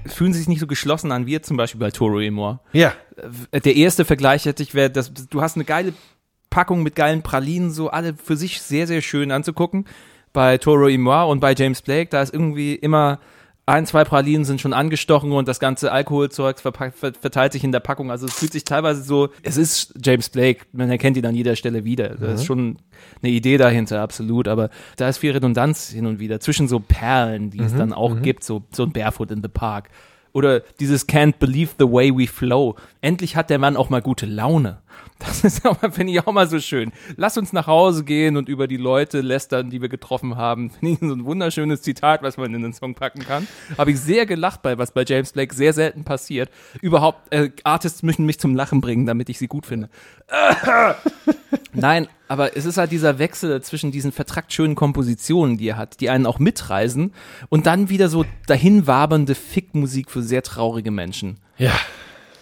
fühlen sich nicht so geschlossen an wie jetzt zum Beispiel bei Toro Emor. Ja, Äh, Der erste Vergleich hätte ich wäre, dass du hast eine geile Packung mit geilen Pralinen, so alle für sich sehr, sehr schön anzugucken. Bei Toro Imoir und bei James Blake, da ist irgendwie immer ein, zwei Pralinen sind schon angestochen und das ganze Alkoholzeug verteilt sich in der Packung. Also es fühlt sich teilweise so, es ist James Blake, man erkennt ihn an jeder Stelle wieder. Da ist schon eine Idee dahinter, absolut. Aber da ist viel Redundanz hin und wieder zwischen so Perlen, die es dann auch gibt, so, so ein Barefoot in the Park. Oder dieses Can't Believe the Way We Flow. Endlich hat der Mann auch mal gute Laune. Das ist (laughs) aber, finde ich, auch mal so schön. Lass uns nach Hause gehen und über die Leute lästern, die wir getroffen haben. (laughs) Finde ich so ein wunderschönes Zitat, was man in den Song packen kann. Habe ich sehr gelacht bei, was bei James Blake sehr selten passiert. Überhaupt, äh, Artists müssen mich zum Lachen bringen, damit ich sie gut finde. (laughs) Nein, aber es ist halt dieser Wechsel zwischen diesen vertrackt schönen Kompositionen, die er hat, die einen auch mitreisen und dann wieder so dahin wabernde Fickmusik für sehr traurige Menschen. ja.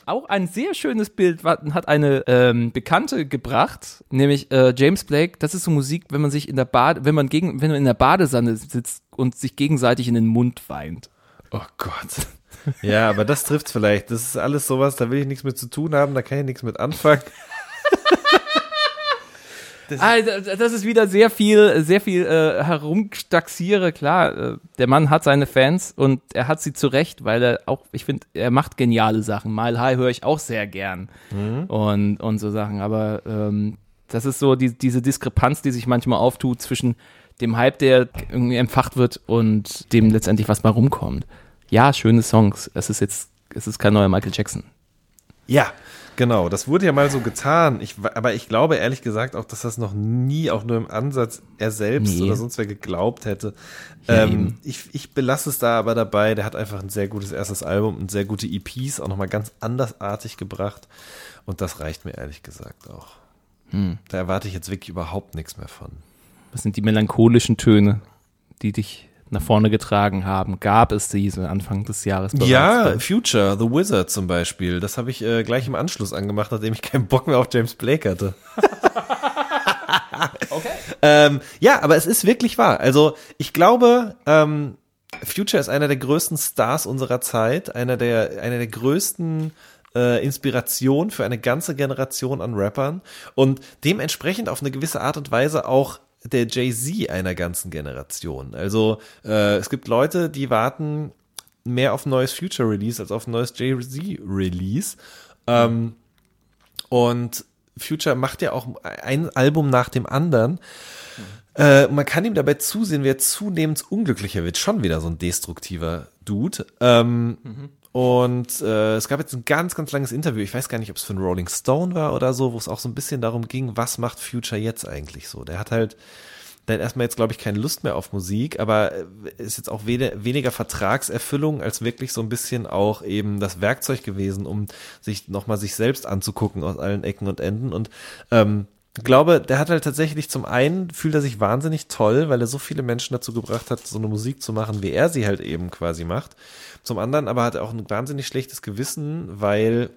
Auch ein sehr schönes Bild hat eine ähm, Bekannte gebracht, nämlich äh, James Blake. Das ist so Musik, wenn man sich in der Bade, wenn man gegen, wenn man in der Badesanne sitzt und sich gegenseitig in den Mund weint. Oh Gott. Ja, aber das trifft's vielleicht. Das ist alles sowas, da will ich nichts mit zu tun haben, da kann ich nichts mit anfangen. (laughs) Ah, d- das ist wieder sehr viel, sehr viel äh, herumstaxiere. Klar, äh, der Mann hat seine Fans und er hat sie zurecht, weil er auch, ich finde, er macht geniale Sachen. Mile High höre ich auch sehr gern und, und so Sachen. Aber ähm, das ist so die, diese Diskrepanz, die sich manchmal auftut zwischen dem Hype, der irgendwie empfacht wird und dem letztendlich, was mal rumkommt. Ja, schöne Songs. Es ist jetzt, es ist kein neuer Michael Jackson. Ja, genau. Das wurde ja mal so getan. Ich, aber ich glaube ehrlich gesagt auch, dass das noch nie auch nur im Ansatz er selbst Nee. oder sonst wer geglaubt hätte. Ja, ähm, ich, ich belasse es da aber dabei. Der hat einfach ein sehr gutes erstes Album und sehr gute EPs auch nochmal ganz andersartig gebracht. Und das reicht mir ehrlich gesagt auch. Hm. Da erwarte ich jetzt wirklich überhaupt nichts mehr von. Was sind die melancholischen Töne, die dich nach vorne getragen haben? Gab es diese Anfang des Jahres bereits? Ja, Future, The Wizard zum Beispiel. Das habe ich äh, gleich im Anschluss angemacht, nachdem ich keinen Bock mehr auf James Blake hatte. (laughs) okay. Ähm, ja, aber es ist wirklich wahr. Also ich glaube, ähm, Future ist einer der größten Stars unserer Zeit, einer der, einer der größten äh, Inspirationen für eine ganze Generation an Rappern und dementsprechend auf eine gewisse Art und Weise auch der Jay-Z einer ganzen Generation. Also äh, es gibt Leute, die warten mehr auf ein neues Future-Release als auf ein neues Jay-Z-Release. Ähm, und Future macht ja auch ein Album nach dem anderen. Äh, man kann ihm dabei zusehen, wie er zunehmend unglücklicher wird. Schon wieder so ein destruktiver Dude. Ähm, Und äh, es gab jetzt ein ganz, ganz langes Interview. Ich weiß gar nicht, ob es für einen Rolling Stone war oder so, wo es auch so ein bisschen darum ging, was macht Future jetzt eigentlich so. Der hat halt, hat erstmal jetzt, glaube ich, keine Lust mehr auf Musik, aber äh, ist jetzt auch weniger Vertragserfüllung als wirklich so ein bisschen auch eben das Werkzeug gewesen, um sich nochmal sich selbst anzugucken aus allen Ecken und Enden. Und ähm, glaube, der hat halt tatsächlich zum einen fühlt er sich wahnsinnig toll, weil er so viele Menschen dazu gebracht hat, so eine Musik zu machen, wie er sie halt eben quasi macht. Zum anderen aber hat er auch ein wahnsinnig schlechtes Gewissen, weil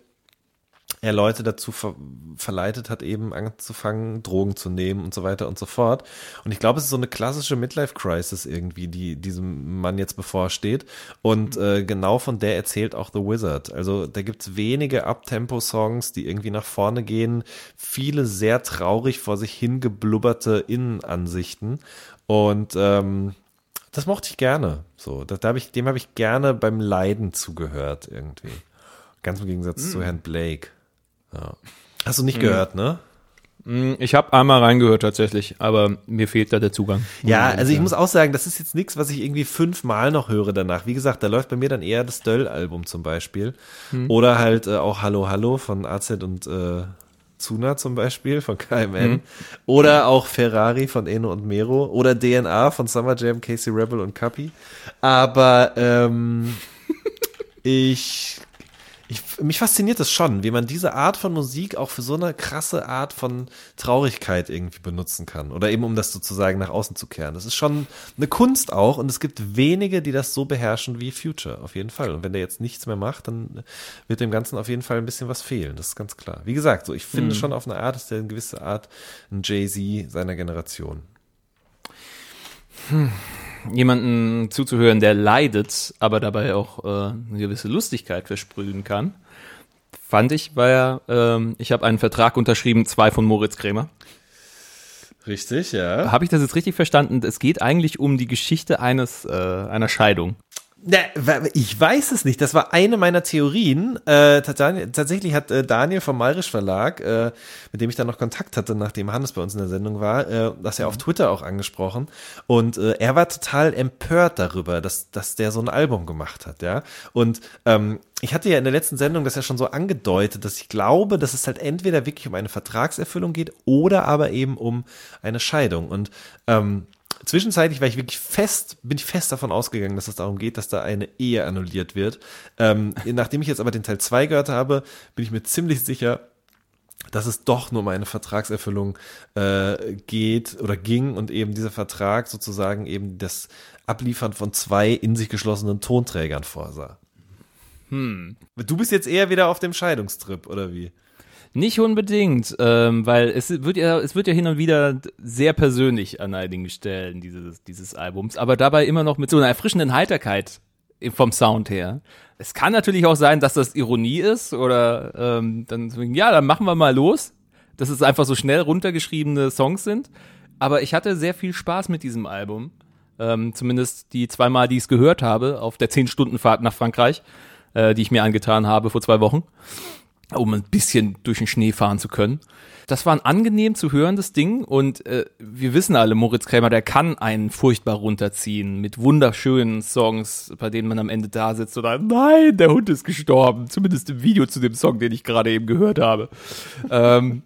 er Leute dazu ver verleitet hat, eben anzufangen, Drogen zu nehmen und so weiter und so fort. Und ich glaube, es ist so eine klassische Midlife-Crisis irgendwie, die diesem Mann jetzt bevorsteht. Und äh, genau von der erzählt auch The Wizard. Also da gibt's wenige Uptempo-Songs, die irgendwie nach vorne gehen, viele sehr traurig vor sich hingeblubberte Innenansichten. Und ähm, das mochte ich gerne. So, da, da hab ich, dem habe ich gerne beim Leiden zugehört irgendwie. Ganz im Gegensatz zu Herrn Blake. Ja. Hast du nicht gehört, ne? Mm, Ich habe einmal reingehört tatsächlich, aber mir fehlt da der Zugang. Ja, also ich muss auch sagen, das ist jetzt nichts, was ich irgendwie fünfmal noch höre danach. Wie gesagt, da läuft bei mir dann eher das Döll-Album zum Beispiel. Oder halt äh, auch Hallo Hallo von AZ und äh, Zuna zum Beispiel von KMN. Oder auch Ferrari von Eno und Mero. Oder DNA von Summer Jam, Casey Rebel und Kapi. Aber ähm, (laughs) ich, ich, mich fasziniert das schon, wie man diese Art von Musik auch für so eine krasse Art von Traurigkeit irgendwie benutzen kann. Oder eben um das sozusagen nach außen zu kehren. Das ist schon eine Kunst auch und es gibt wenige, die das so beherrschen wie Future, auf jeden Fall. Und wenn der jetzt nichts mehr macht, dann wird dem Ganzen auf jeden Fall ein bisschen was fehlen. Das ist ganz klar. Wie gesagt, so ich finde schon auf eine Art, ist der eine gewisse Art ein Jay-Z seiner Generation. Jemanden zuzuhören, der leidet, aber dabei auch äh, eine gewisse Lustigkeit versprühen kann, fand ich, war ja, ähm, ich habe einen Vertrag unterschrieben, zwei von Moritz Krämer. Richtig, ja. Habe ich das jetzt richtig verstanden? Es geht eigentlich um die Geschichte eines äh, einer Scheidung. Na, ich weiß es nicht. Das war eine meiner Theorien. Äh, tats- tatsächlich hat äh, Daniel vom Mayrisch Verlag, äh, mit dem ich dann noch Kontakt hatte, nachdem Hannes bei uns in der Sendung war, äh, das ja auf Twitter auch angesprochen. Und äh, er war total empört darüber, dass, dass der so ein Album gemacht hat, ja. Und ähm, ich hatte ja in der letzten Sendung das ja schon so angedeutet, dass ich glaube, dass es halt entweder wirklich um eine Vertragserfüllung geht oder aber eben um eine Scheidung. Und ähm, Zwischenzeitlich war ich wirklich fest, bin ich fest davon ausgegangen, dass es darum geht, dass da eine Ehe annulliert wird. Ähm, (laughs) nachdem ich jetzt aber den Teil 2 gehört habe, bin ich mir ziemlich sicher, dass es doch nur um eine Vertragserfüllung äh, geht oder ging und eben dieser Vertrag sozusagen eben das Abliefern von zwei in sich geschlossenen Tonträgern vorsah. Hm. Du bist jetzt eher wieder auf dem Scheidungstrip, oder wie? Nicht unbedingt, ähm, weil es wird ja, es wird ja hin und wieder sehr persönlich an einigen Stellen dieses, dieses Albums, aber dabei immer noch mit so einer erfrischenden Heiterkeit vom Sound her. Es kann natürlich auch sein, dass das Ironie ist oder ähm, dann ja, dann machen wir mal los, dass es einfach so schnell runtergeschriebene Songs sind. Aber ich hatte sehr viel Spaß mit diesem Album. Ähm, zumindest die zweimal, die ich es gehört habe, auf der 10-Stunden-Fahrt nach Frankreich, äh, die ich mir angetan habe vor zwei Wochen um ein bisschen durch den Schnee fahren zu können. Das war ein angenehm zu hörendes Ding und äh, wir wissen alle, Moritz Krämer, der kann einen furchtbar runterziehen mit wunderschönen Songs, bei denen man am Ende da sitzt oder nein, der Hund ist gestorben. Zumindest im Video zu dem Song, den ich gerade eben gehört habe. (laughs) ähm,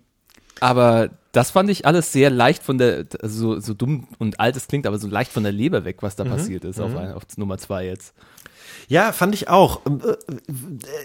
aber das fand ich alles sehr leicht von der, also so, so dumm und alt es klingt, aber so leicht von der Leber weg, was da passiert ist auf, ein, auf Nummer zwei jetzt. Ja, fand ich auch. Ähm, äh, äh,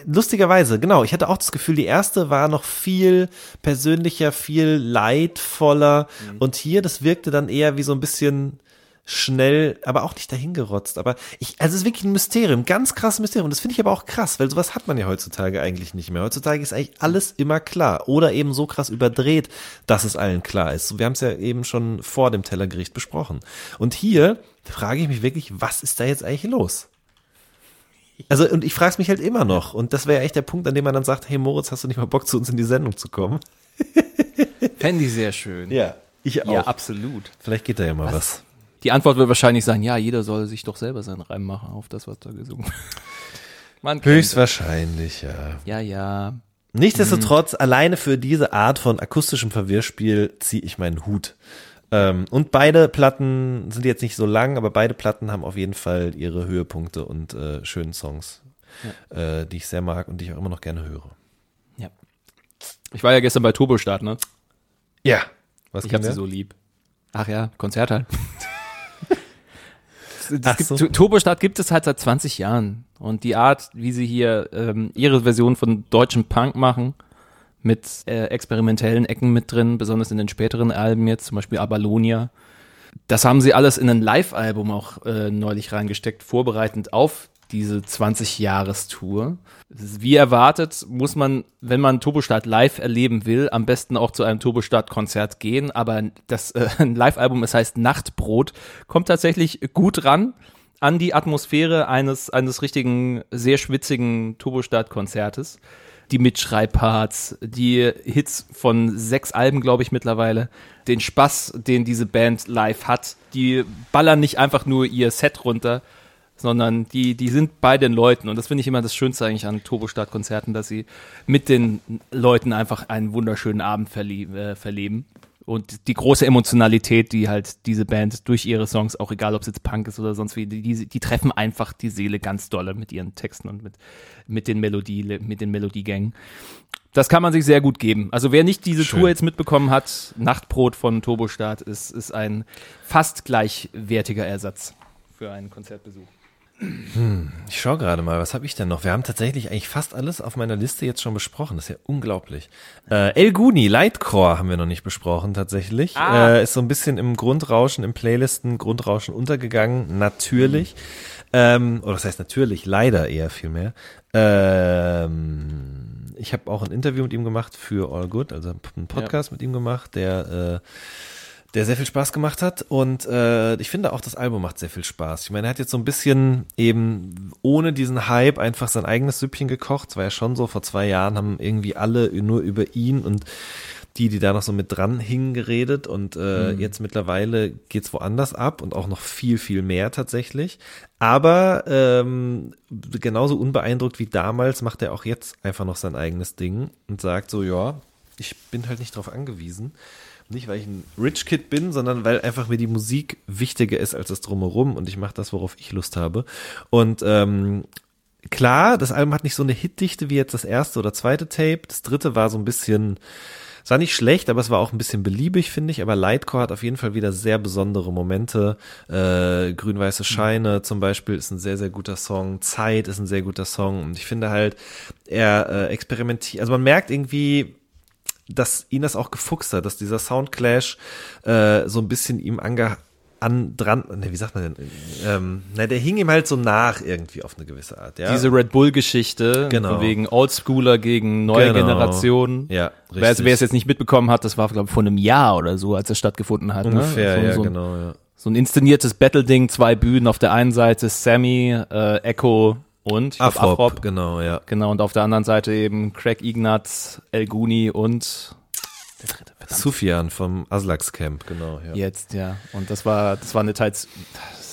Lustigerweise, genau. Ich hatte auch das Gefühl, die erste war noch viel persönlicher, viel leidvoller. Und hier, das wirkte dann eher wie so ein bisschen schnell, aber auch nicht dahingerotzt. Aber ich, also es ist wirklich ein Mysterium, ganz krasses Mysterium. Und das finde ich aber auch krass, weil sowas hat man ja heutzutage eigentlich nicht mehr. Heutzutage ist eigentlich alles immer klar. Oder eben so krass überdreht, dass es allen klar ist. Wir haben es ja eben schon vor dem Tellergericht besprochen. Und hier frage ich mich wirklich, was ist da jetzt eigentlich los? Also, und ich frage es mich halt immer noch. Und das wäre echt der Punkt, an dem man dann sagt, hey Moritz, hast du nicht mal Bock, zu uns in die Sendung zu kommen? (laughs) Fände ich sehr schön. Ja, ich auch. Ja, absolut. Vielleicht geht da ja mal was. Die Antwort wird wahrscheinlich sein, ja, jeder soll sich doch selber seinen Reim machen auf das, was da gesungen wird. (laughs) Man Höchstwahrscheinlich, ja. Ja, ja. Nichtsdestotrotz, alleine für diese Art von akustischem Verwirrspiel ziehe ich meinen Hut. Ähm, und beide Platten sind jetzt nicht so lang, aber beide Platten haben auf jeden Fall ihre Höhepunkte und äh, schönen Songs, äh, die ich sehr mag und die ich auch immer noch gerne höre. ja. Ich war ja gestern bei Turbostart, ne? Ja. Was Ich hab sie so lieb. Ach ja, Konzert halt. (laughs) Ach Das gibt, so. Tu- Turbostart gibt es halt seit 20 Jahren. Und die Art, wie sie hier ähm, ihre Version von deutschem Punk machen, mit äh, experimentellen Ecken mit drin, besonders in den späteren Alben jetzt, zum Beispiel Abalonia. Das haben sie alles in ein Live-Album auch äh, neulich reingesteckt, vorbereitend auf diese 20-Jahres-Tour. Wie erwartet, muss man, wenn man Turbostart live erleben will, am besten auch zu einem Turbostart-Konzert gehen. Aber das äh, (laughs) Live-Album, es heißt Nachtbrot, kommt tatsächlich gut ran an die Atmosphäre eines, eines richtigen, sehr schwitzigen Turbostart-Konzertes. Die Mitschreibparts, die Hits von sechs Alben, glaube ich, mittlerweile, den Spaß, den diese Band live hat, die ballern nicht einfach nur ihr Set runter, sondern die, die sind bei den Leuten. Und das finde ich immer das Schönste eigentlich an Turbostart-Konzerten, dass sie mit den Leuten einfach einen wunderschönen Abend verlie äh, verleben. Und die große Emotionalität, die halt diese Band durch ihre Songs, auch egal ob es jetzt Punk ist oder sonst wie, die, die, treffen einfach die Seele ganz dolle mit ihren Texten und mit, mit den Melodie, mit den Melodiegängen. Das kann man sich sehr gut geben. Also wer nicht diese Schön. Tour jetzt mitbekommen hat, Nachtbrot von Turbostart ist, ist ein fast gleichwertiger Ersatz für einen Konzertbesuch. Ich schaue gerade mal, was habe ich denn noch? Wir haben tatsächlich eigentlich fast alles auf meiner Liste jetzt schon besprochen. Das ist ja unglaublich. Äh, El Guni, Lightcore haben wir noch nicht besprochen tatsächlich. Ah. Äh, ist so ein bisschen im Grundrauschen, im Playlisten Grundrauschen untergegangen, natürlich. Ähm, oder das heißt natürlich, leider eher viel mehr. Ähm, ich habe auch ein Interview mit ihm gemacht für All Good, also einen Podcast mit ihm gemacht, der äh, der sehr viel Spaß gemacht hat und äh, ich finde auch das Album macht sehr viel Spaß. Ich meine, er hat jetzt so ein bisschen eben ohne diesen Hype einfach sein eigenes Süppchen gekocht. Es war ja schon so, vor zwei Jahren haben irgendwie alle nur über ihn und die, die da noch so mit dran hingen, geredet und äh, jetzt mittlerweile geht's woanders ab und auch noch viel, viel mehr tatsächlich. Aber ähm, genauso unbeeindruckt wie damals macht er auch jetzt einfach noch sein eigenes Ding und sagt so, ja, ich bin halt nicht drauf angewiesen. Nicht, weil ich ein Rich Kid bin, sondern weil einfach mir die Musik wichtiger ist als das Drumherum und ich mache das, worauf ich Lust habe. Und ähm, klar, das Album hat nicht so eine Hitdichte wie jetzt das erste oder zweite Tape. Das dritte war so ein bisschen, es war nicht schlecht, aber es war auch ein bisschen beliebig, finde ich. Aber Lightcore hat auf jeden Fall wieder sehr besondere Momente. Äh, Grün-Weiße Scheine zum Beispiel ist ein sehr, sehr guter Song. Zeit ist ein sehr guter Song. Und ich finde halt, er äh, experimentiert, also man merkt irgendwie, dass ihn das auch gefuchst hat, dass dieser Soundclash äh, so ein bisschen ihm ange an dran, ne, wie sagt man denn? Ähm, na, der hing ihm halt so nach irgendwie auf eine gewisse Art, ja. Diese Red Bull-Geschichte, Genau. wegen Oldschooler gegen neue Genau. Generation. Ja, Wer, richtig. wer es jetzt nicht mitbekommen hat, das war, glaube ich, vor einem Jahr oder so, als es stattgefunden hat. ungefähr, ne? so, ja, so, ein, genau, ja. so ein inszeniertes Battle-Ding, zwei Bühnen. Auf der einen Seite Sammy, äh, Echo und glaub, Afrop, genau, ja. Genau, und auf der anderen Seite eben Craig Ignatz, El Guni und der dritte. Sufjan vom Aslaks Camp, genau, ja. Jetzt, ja. Und das war, das war eine teils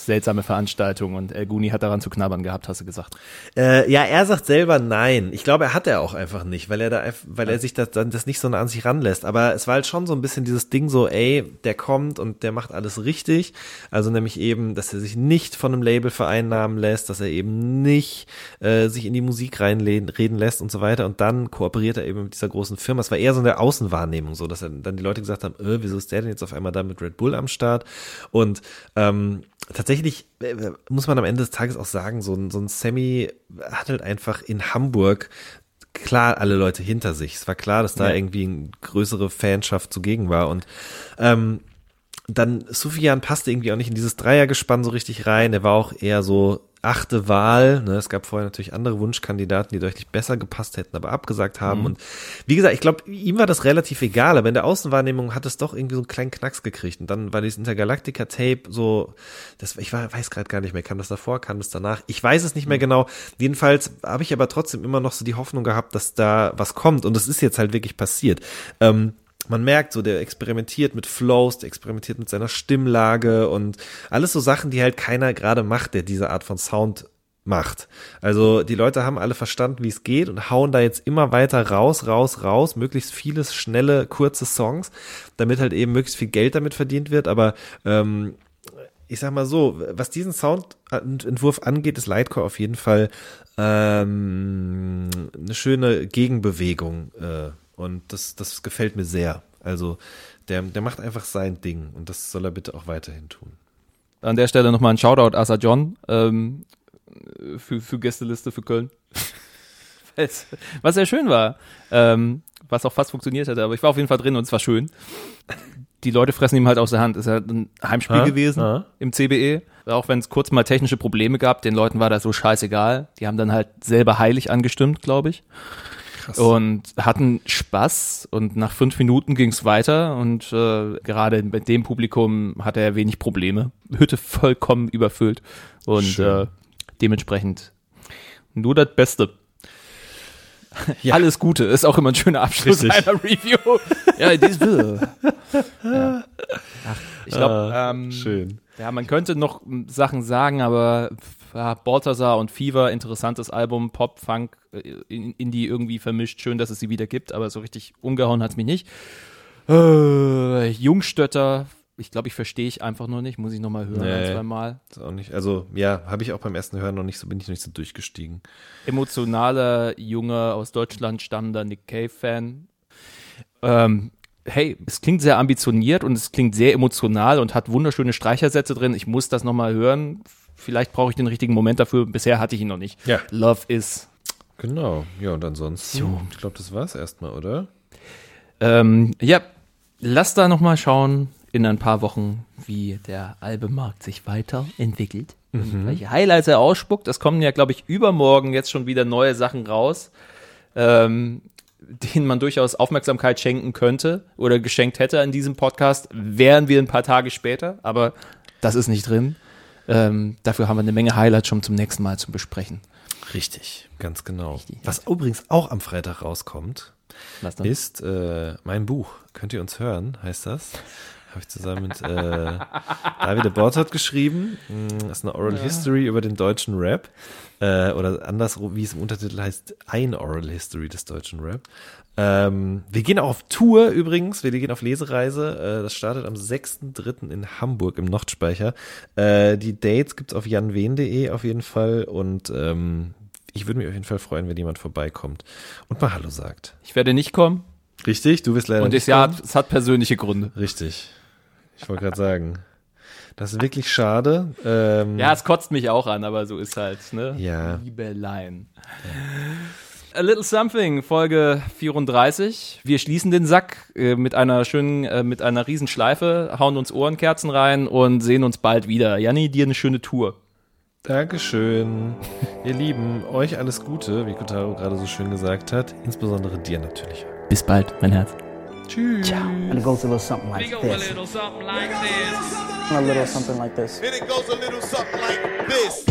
seltsame Veranstaltung und El Guni hat daran zu knabbern gehabt, hast du gesagt. Äh, ja, er sagt selber nein. Ich glaube, er hat er auch einfach nicht, weil er da, weil er sich das dann das nicht so an sich ranlässt. Aber es war halt schon so ein bisschen dieses Ding so, ey, der kommt und der macht alles richtig. Also nämlich eben, dass er sich nicht von einem Label vereinnahmen lässt, dass er eben nicht äh, sich in die Musik reinreden lässt und so weiter. Und dann kooperiert er eben mit dieser großen Firma. Es war eher so eine Außenwahrnehmung, so dass er dann die Leute gesagt haben, äh, wieso ist der denn jetzt auf einmal da mit Red Bull am Start? Und ähm, tatsächlich äh, muss man am Ende des Tages auch sagen, so ein, so ein Sammy hat halt einfach in Hamburg klar alle Leute hinter sich. Es war klar, dass da Ja. irgendwie eine größere Fanschaft zugegen war und ähm, dann Sufjan passte irgendwie auch nicht in dieses Dreiergespann so richtig rein. Er war auch eher so achte Wahl. Ne? Es gab vorher natürlich andere Wunschkandidaten, die deutlich besser gepasst hätten, aber abgesagt haben. Und wie gesagt, ich glaube, ihm war das relativ egal, aber in der Außenwahrnehmung hat es doch irgendwie so einen kleinen Knacks gekriegt. Und dann war dieses Intergalactica-Tape so, das, ich weiß gerade gar nicht mehr, kam das davor, kam das danach? Ich weiß es nicht mehr genau. Jedenfalls habe ich aber trotzdem immer noch so die Hoffnung gehabt, dass da was kommt. Und das ist jetzt halt wirklich passiert. Ähm, man merkt so, der experimentiert mit Flows, der experimentiert mit seiner Stimmlage und alles so Sachen, die halt keiner gerade macht, der diese Art von Sound macht. Also die Leute haben alle verstanden, wie es geht und hauen da jetzt immer weiter raus, raus, raus, möglichst vieles schnelle, kurze Songs, damit halt eben möglichst viel Geld damit verdient wird. Aber ähm, ich sag mal so, was diesen Soundentwurf angeht, ist Lightcore auf jeden Fall ähm, eine schöne Gegenbewegung. Äh, und das, das gefällt mir sehr. Also der, der macht einfach sein Ding und das soll er bitte auch weiterhin tun. An der Stelle nochmal ein Shoutout, Asa John, ähm, für, für Gästeliste für Köln. (laughs) Was sehr schön war. Ähm, was auch fast funktioniert hätte, aber ich war auf jeden Fall drin und es war schön. Die Leute fressen ihm halt aus der Hand. Es ist halt ein Heimspiel Ja, gewesen ja. im CBE. Auch wenn es kurz mal technische Probleme gab, den Leuten war das so scheißegal. Die haben dann halt selber heilig angestimmt, glaube ich. Und hatten Spaß und nach fünf Minuten ging es weiter und äh, gerade mit dem Publikum hatte er wenig Probleme. Hütte vollkommen überfüllt und äh, dementsprechend nur das Beste. (laughs) Ja. Alles Gute ist auch immer ein schöner Abschluss Richtig. einer Review. ja, das will. Ja. Ach, ich glaube, Ah, ähm, Schön. ja, man könnte noch Sachen sagen, aber ja, Balthasar und Fever, interessantes Album, Pop, Funk, äh, in- Indie irgendwie vermischt. Schön, dass es sie wieder gibt, aber so richtig umgehauen hat's mich nicht. Äh, Jungstötter, ich glaube, ich verstehe ich einfach nur nicht. Muss ich nochmal hören, Nee. ein, zwei Mal. Ist auch nicht, also ja, habe ich auch beim ersten Hören noch nicht so, bin ich noch nicht so durchgestiegen. Emotionaler, junger, aus Deutschland stammender Nick Cave-Fan. Ähm, hey, es klingt sehr ambitioniert und es klingt sehr emotional und hat wunderschöne Streichersätze drin. Ich muss das nochmal hören. Vielleicht brauche ich den richtigen Moment dafür. Bisher hatte ich ihn noch nicht. Ja. Love is. Genau. Ja, und ansonsten, So. ich glaube, das war's erstmal, oder? Ähm, ja, lass da nochmal schauen in ein paar Wochen, wie der Albemarkt sich weiterentwickelt. Und welche Highlights er ausspuckt. Es kommen ja, glaube ich, übermorgen jetzt schon wieder neue Sachen raus, ähm, denen man durchaus Aufmerksamkeit schenken könnte oder geschenkt hätte in diesem Podcast, wären wir ein paar Tage später, aber das ist nicht drin. Ähm, dafür haben wir eine Menge Highlights schon zum nächsten Mal zum Besprechen. Richtig, ganz genau. Was übrigens auch am Freitag rauskommt, ist äh, mein Buch. Könnt ihr uns hören, heißt das? Habe ich zusammen mit äh, David Bortot geschrieben. Mm, Das ist eine Oral History über den deutschen Rap. Äh, oder andersrum, wie es im Untertitel heißt, ein Oral History des deutschen Rap. Ähm, wir gehen auch auf Tour übrigens. Wir gehen auf Lesereise. Äh, das startet am 6.3. in Hamburg im Nordspeicher. Äh, die Dates gibt's auf janwen.de auf jeden Fall. Und ähm, ich würde mich auf jeden Fall freuen, wenn jemand vorbeikommt und mal Hallo sagt. Ich werde nicht kommen Richtig, du wirst leider und nicht es, ja, es hat persönliche Gründe. Richtig. Ich wollte gerade sagen. Das ist wirklich schade. Ähm, Ja, es kotzt mich auch an, aber so ist halt, ne? Ja. Liebelein. A Little Something, Folge 34. Wir schließen den Sack äh, mit einer schönen, äh, mit einer riesen Schleife, hauen uns Ohrenkerzen rein und sehen uns bald wieder. Janni, dir eine schöne Tour. Dankeschön. Ihr Lieben, euch alles Gute, wie Kotaro gerade so schön gesagt hat. Insbesondere dir natürlich. Bis bald, mein Herz. Tschüss. And it goes a little something like We go a little something like this. A little something like this. And it goes a little something like this.